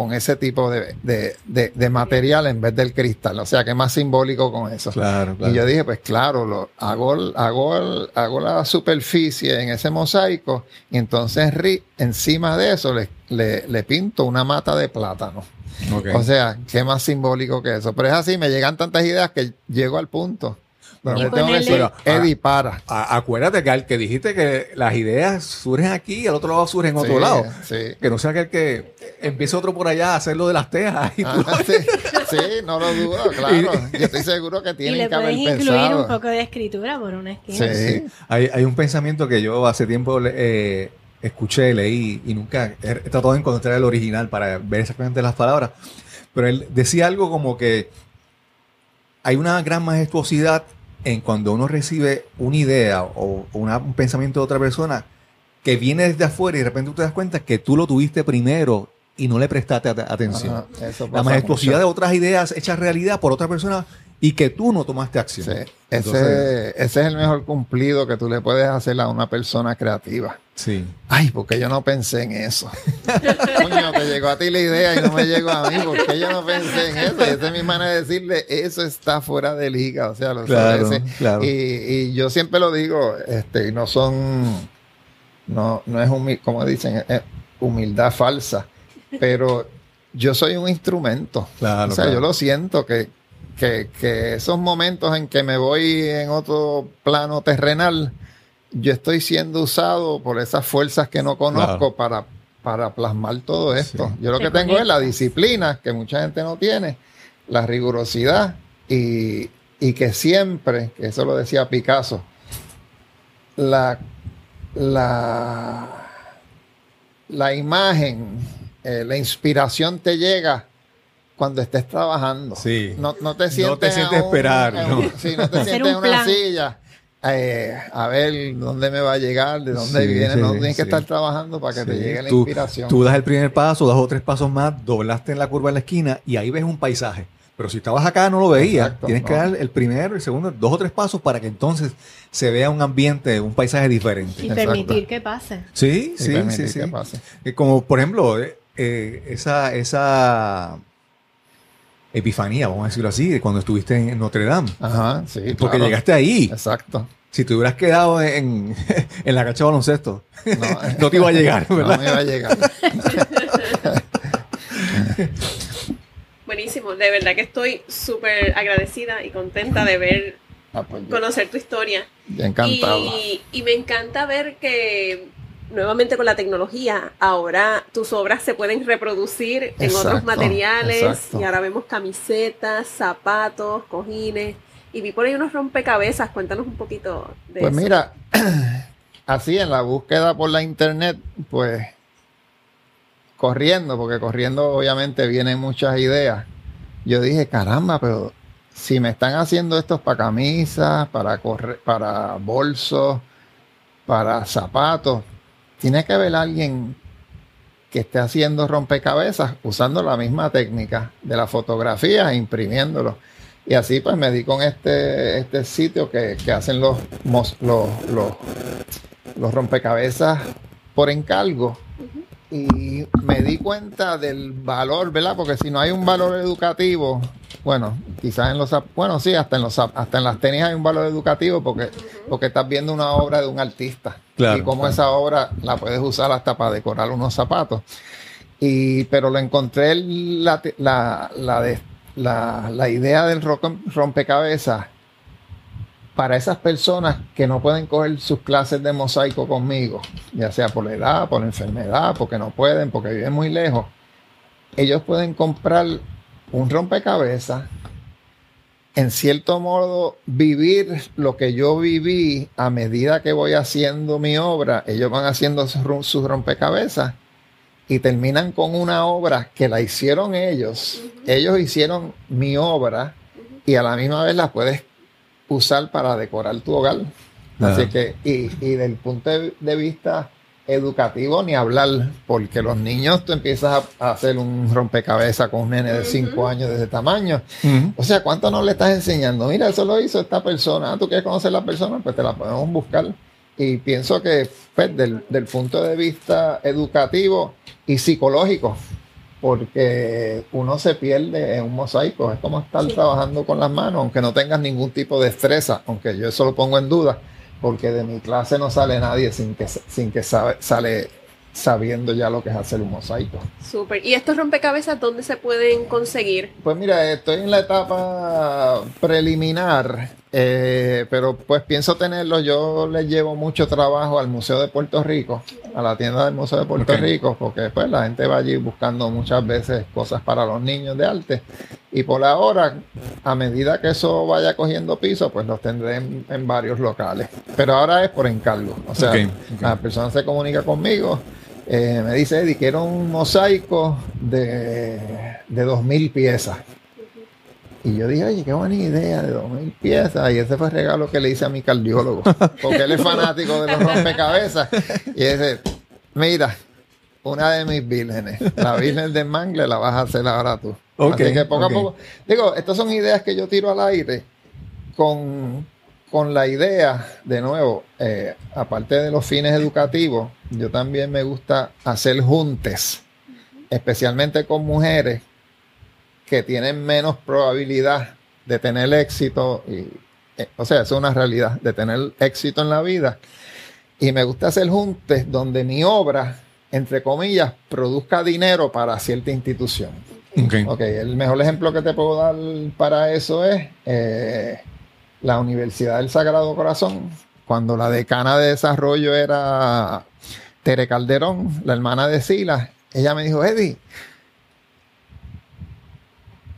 con ese tipo de, de- de- de material en vez del cristal? O sea, que más simbólico con eso. Claro, claro. Y yo dije, pues claro, lo, hago, hago, hago la superficie en ese mosaico y entonces ri- encima de eso le, le- le pinto una mata de plátano. Ok. O sea, qué más simbólico que eso. Pero es así, me llegan tantas ideas que llego al punto donde Y tengo que decir, Eddie, para. A- acuérdate que al que dijiste que las ideas surgen aquí y al otro lado surgen en otro Sí, lado. Sí. Que no sea aquel que empiece otro por allá a hacer lo de las tejas. y tú- Ajá, [LAUGHS] sí, sí, no lo dudo, [LAUGHS] claro. Yo estoy seguro que y tienen le que haber puedes incluir pensado. un poco de escritura por una esquina. Sí. Sí. Hay, hay un pensamiento que yo hace tiempo le- eh, escuché, leí y nunca he, he tratado de encontrar el original para ver exactamente las palabras. Pero él decía algo como que hay una gran majestuosidad en cuando uno recibe una idea o una- un pensamiento de otra persona que viene desde afuera y de repente tú te das cuenta que tú lo tuviste primero y no le prestaste at- atención. Ajá, La majestuosidad de otras ideas hechas realidad por otra persona y que tú no tomaste acción. Sí, ese, Entonces, ese es el mejor cumplido que tú le puedes hacer a una persona creativa. sí. Ay, porque yo no pensé en eso. [LAUGHS] Coño, te llegó a ti la idea y no me llegó a mí. porque yo no pensé en eso? Y esa es mi manera de decirle, eso está fuera de liga. O sea, lo Claro, sabes. claro. Y, y yo siempre lo digo, este, no son, no, no es humil, como dicen, es humildad falsa. Pero yo soy un instrumento. Claro, o sea, claro. yo lo siento que, que, que esos momentos en que me voy en otro plano terrenal, yo estoy siendo usado por esas fuerzas que no conozco Claro. para, para plasmar todo esto. Sí. Yo lo Te que tengo es la disciplina, que mucha gente no tiene, la rigurosidad y, y que siempre, que eso lo decía Picasso, la, la, la imagen, eh, la inspiración te llega cuando estés trabajando. Sí. No, no te No sientes, te en sientes un- esperar, en no. sí, no te [LAUGHS] sientes en un una silla. eh, a ver dónde me va a llegar, de dónde Sí, viene. sí, no tienes que estar trabajando para que te llegue la Tú- inspiración. Tú das el primer paso, das otros tres pasos más, doblaste en la curva en la esquina y ahí ves un paisaje. Pero si estabas acá no lo veías. Exacto, Tienes que dar el primero, el segundo, dos o tres pasos para que entonces se vea un ambiente, un paisaje diferente. Y Exacto. permitir que pase. Sí, Y sí, sí, sí. que pase. Eh, Como por ejemplo, eh, eh, esa, esa, epifanía, vamos a decirlo así, de cuando estuviste en Notre Dame. Ajá, sí. Porque claro. llegaste ahí. Exacto. Si te hubieras quedado en, [LAUGHS] en la cancha de baloncesto, No, [LAUGHS] no te iba a llegar, no ¿verdad? me iba a llegar. [LAUGHS] Buenísimo, de verdad que estoy súper agradecida y contenta de ver, Ah, pues conocer tu historia. yo encantado. Y, y me encanta ver que nuevamente con la tecnología, ahora tus obras se pueden reproducir en otros materiales exacto. y ahora vemos camisetas, zapatos, cojines. Y vi por ahí unos rompecabezas, cuéntanos un poquito de Pues eso. mira, [CLEARS THROAT] así en la búsqueda por la internet, pues corriendo, porque corriendo obviamente vienen muchas ideas. Yo dije, caramba, pero si me están haciendo estos para camisas, para correr, para bolsos, para zapatos, tiene que haber alguien que esté haciendo rompecabezas usando la misma técnica de la fotografía e imprimiéndolo. Y así pues me di con este, este sitio que, que hacen los, los, los rompecabezas por encargo. Y me di cuenta del valor, ¿verdad? Porque si no hay un valor educativo, bueno, quizás en los bueno, sí, hasta en los hasta en las tenis hay un valor educativo porque, porque estás viendo una obra de un artista. Claro, y cómo claro. esa obra la puedes usar hasta para decorar unos zapatos. Y, pero lo encontré la, la, la, de- la, la idea del ro- rompecabezas para esas personas que no pueden coger sus clases de mosaico conmigo, ya sea por la edad, por la enfermedad, porque no pueden, porque viven muy lejos, ellos pueden comprar un rompecabezas, en cierto modo vivir lo que yo viví a medida que voy haciendo mi obra, ellos van haciendo sus rom- sus rompecabezas y terminan con una obra que la hicieron ellos, ellos hicieron mi obra y a la misma vez la puedes usar para decorar tu hogar. Así que, y, y del punto de, vista educativo, ni hablar, porque los niños tú empiezas a, a hacer un rompecabezas con un nene de 5 años de ese tamaño. O sea, ¿cuánto no le estás enseñando? Mira, eso lo hizo esta persona. Ah, ¿Tú quieres conocer a la persona? Pues te la podemos buscar. Y pienso que, pues, del, del punto de vista educativo y psicológico, porque uno se pierde en un mosaico. Es como estar Sí. trabajando con las manos, aunque no tengas ningún tipo de destreza, aunque yo eso lo pongo en duda, porque de mi clase no sale nadie sin que, sin que sabe, sale sabiendo ya lo que es hacer un mosaico. Súper. ¿Y estos rompecabezas dónde se pueden conseguir? Pues mira, estoy en la etapa preliminar, eh, pero pues pienso tenerlo. Yo le llevo mucho trabajo al Museo de Puerto Rico, a la tienda del Museo de Puerto. Rico, porque pues la gente va allí buscando muchas veces cosas para los niños de arte. Y por ahora, a medida que eso vaya cogiendo piso, pues los tendré en, en varios locales. Pero ahora es por encargo. O sea, la persona se comunica conmigo. eh, me dice, Eddie, quiero un mosaico de, de 2.000 piezas. Y yo dije, oye, qué buena idea de 2.000 piezas. Y ese fue el regalo que le hice a mi cardiólogo, [LAUGHS] porque él es fanático de los rompecabezas. Y dice, mira, una de mis vírgenes, la Virgen de Mangle, la vas a hacer ahora tú. Así que poco a poco. Digo, estas son ideas que yo tiro al aire con, con la idea, de nuevo, eh, aparte de los fines educativos, yo también me gusta hacer juntes, especialmente con mujeres que tienen menos probabilidad de tener éxito, y, eh, o sea, eso es una realidad, de tener éxito en la vida. Y me gusta hacer juntes donde mi obra, entre comillas, produzca dinero para cierta institución. Ok. Ok, el mejor ejemplo que te puedo dar para eso es eh, la Universidad del Sagrado Corazón. Cuando la decana de desarrollo era Tere Calderón, la hermana de Sila, ella me dijo, Eddie,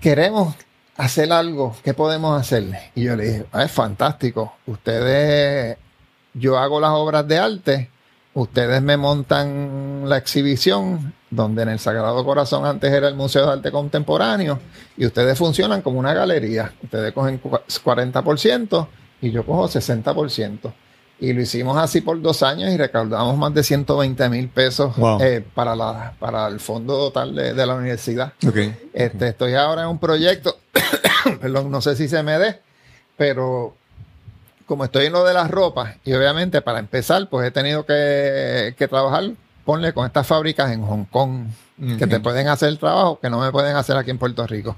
queremos hacer algo, ¿qué podemos hacer? Y yo le dije, "Ah, es fantástico, ustedes, yo hago las obras de arte, ustedes me montan la exhibición, donde en el Sagrado Corazón antes era el Museo de Arte Contemporáneo, y ustedes funcionan como una galería. Ustedes cogen cu- 40% y yo cojo 60%. Y lo hicimos así por dos años y recaudamos más de 120 mil pesos Wow. eh, para, la, para el fondo total de, de la universidad. Este, estoy ahora en un proyecto, [COUGHS] perdón, no sé si se me dé, pero como estoy en lo de las ropas, y obviamente para empezar, pues he tenido que, que trabajar ponle con estas fábricas en Hong Kong, que te pueden hacer el trabajo que no me pueden hacer aquí en Puerto Rico.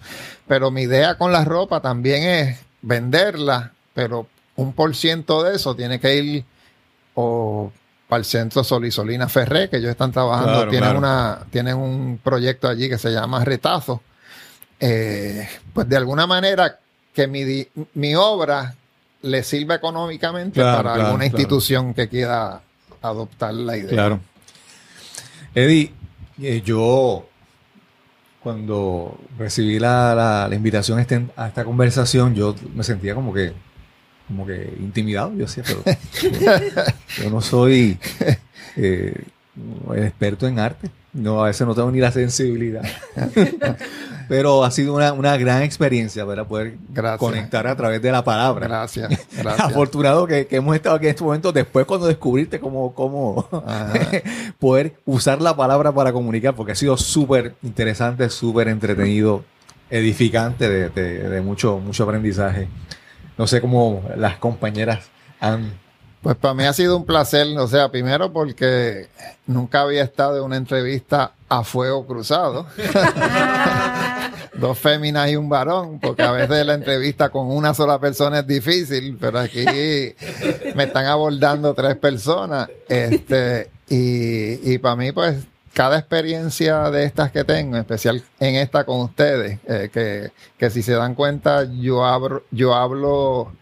Pero mi idea con la ropa también es venderla, pero un por ciento de eso tiene que ir o para el centro Solisolina Ferré, que ellos están trabajando, Claro, tienen, claro. Una, tienen un proyecto allí que se llama Retazo. Eh, pues de alguna manera que mi, mi obra le sirva económicamente Claro, para alguna institución que quiera adoptar la idea. Claro. Eddie, eh, yo cuando recibí la, la- la invitación a, este- a esta conversación, yo me sentía como que, como que intimidado. Yo decía, pero yo no soy eh, experto en arte. No, a veces no tengo ni la sensibilidad. [LAUGHS] pero ha sido una, una gran experiencia para poder Gracias. conectar a través de la palabra. Gracias, [LAUGHS] gracias. Afortunado que, que hemos estado aquí en este momento después cuando descubriste cómo, cómo [LAUGHS] poder usar la palabra para comunicar, porque ha sido súper interesante, súper entretenido, edificante, de, de- de mucho, mucho aprendizaje. No sé cómo las compañeras han... Pues para mí ha sido un placer, o sea, primero porque nunca había estado en una entrevista a fuego cruzado. [LAUGHS] Dos féminas y un varón, porque a veces la entrevista con una sola persona es difícil, pero aquí me están abordando tres personas. Este, y, y para mí, pues, cada experiencia de estas que tengo, en especial en esta con ustedes, eh, que, que si se dan cuenta, yo hablo, yo hablo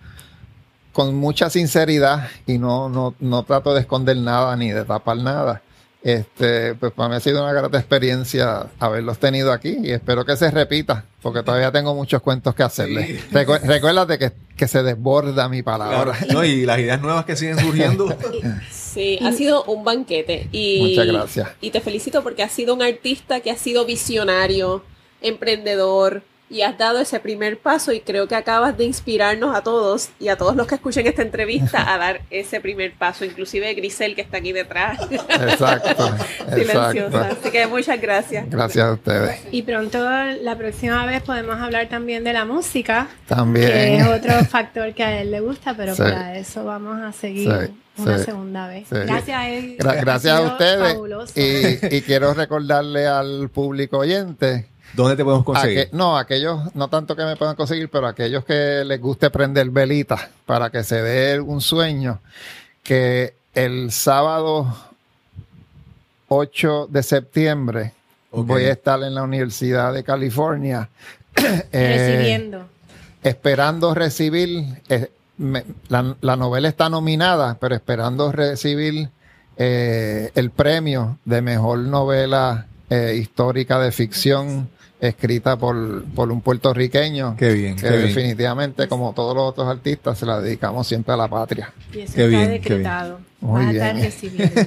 con mucha sinceridad y no, no, no trato de esconder nada ni de tapar nada. Este, pues para mí ha sido una grata experiencia haberlos tenido aquí y espero que se repita, porque todavía tengo muchos cuentos que hacerles. Recu- recuérdate que, que se desborda mi palabra. No, y las ideas nuevas que siguen surgiendo. [LAUGHS] Sí, ha sido un banquete. Y, Muchas gracias. Y te felicito porque has sido un artista que ha sido visionario, emprendedor y has dado ese primer paso y creo que acabas de inspirarnos a todos y a todos los que escuchen esta entrevista a dar [LAUGHS] ese primer paso, inclusive Grisel que está aquí detrás, Exacto, [LAUGHS] silenciosa. exacto. Así que muchas gracias. Gracias a ustedes. Y pronto, la próxima vez, podemos hablar también de la música, que es También. otro factor que a él le gusta, pero Sí. para eso vamos a seguir Sí, una sí, segunda vez. sí. Gracias, Eddie. Gra- Ha gracias a ustedes. Y, y quiero recordarle al público oyente ¿Dónde te podemos A conseguir? que- no, aquellos, no tanto que me puedan conseguir, pero aquellos que les guste prender velitas para que se dé un sueño, que el sábado 8 de septiembre voy a estar en la Universidad de California [CLEARS THROAT] eh, Recibiendo. esperando recibir, eh, me- la, la novela está nominada, pero esperando recibir eh, el premio de mejor novela eh, histórica de ficción escrita por, por un puertorriqueño. Qué bien, que qué bien. definitivamente, como todos los otros artistas, se la dedicamos siempre a la patria. Y eso Qué está bien, qué decretado. Muy Vas a estar bien.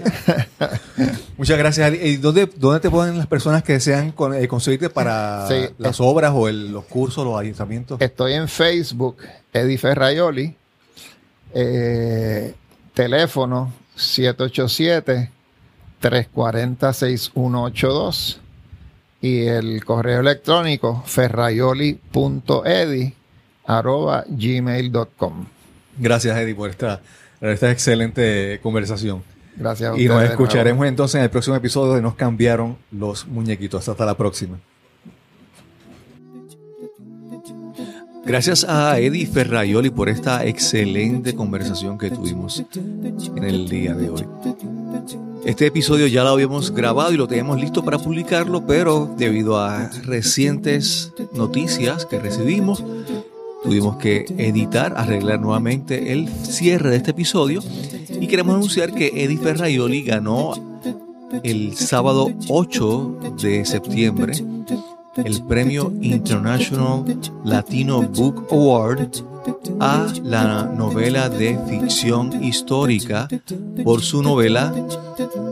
[LAUGHS] Muchas gracias. Ali. ¿Y dónde, dónde te pueden las personas que desean con- eh, conseguirte para Sí, las eh, obras o el- los cursos, los ayuntamientos? Estoy en Facebook, Eddie Ferraioli. Eh, teléfono 787-340-6182. Y el correo electrónico ferraioli.edi arroba gmail.com. Gracias, Eddie, por esta, por esta excelente conversación. Gracias a Y nos escucharemos entonces en el próximo episodio de Nos cambiaron los muñequitos. Hasta la próxima. Gracias a Eddie Ferraioli por esta excelente conversación que tuvimos en el día de hoy. Este episodio ya lo habíamos grabado y lo teníamos listo para publicarlo, pero debido a recientes noticias que recibimos, tuvimos que editar, arreglar nuevamente el cierre de este episodio y queremos anunciar que Eddie Ferraioli ganó el sábado 8 de septiembre el premio International Latino Book Award a la novela de ficción histórica por su novela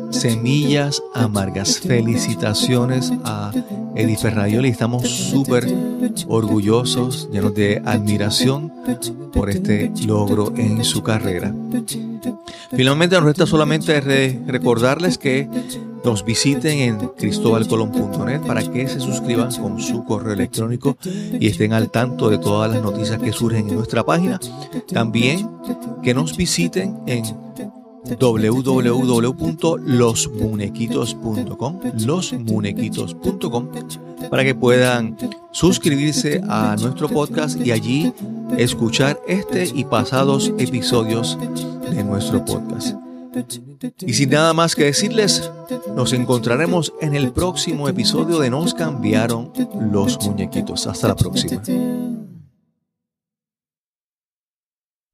Semillas Amargas. Felicitaciones a Eddie Ferraioli. Estamos súper orgullosos, llenos de admiración por este logro en su carrera. Finalmente nos resta solamente re- recordarles que nos visiten en cristobalcolón.net para que se suscriban con su correo electrónico y estén al tanto de todas las noticias que surgen en nuestra página. También que nos visiten en www.losmunequitos.com losmunequitos.com para que puedan suscribirse a nuestro podcast y allí escuchar este y pasados episodios de nuestro podcast. Y sin nada más que decirles, nos encontraremos en el próximo episodio de Nos cambiaron los muñequitos. Hasta la próxima.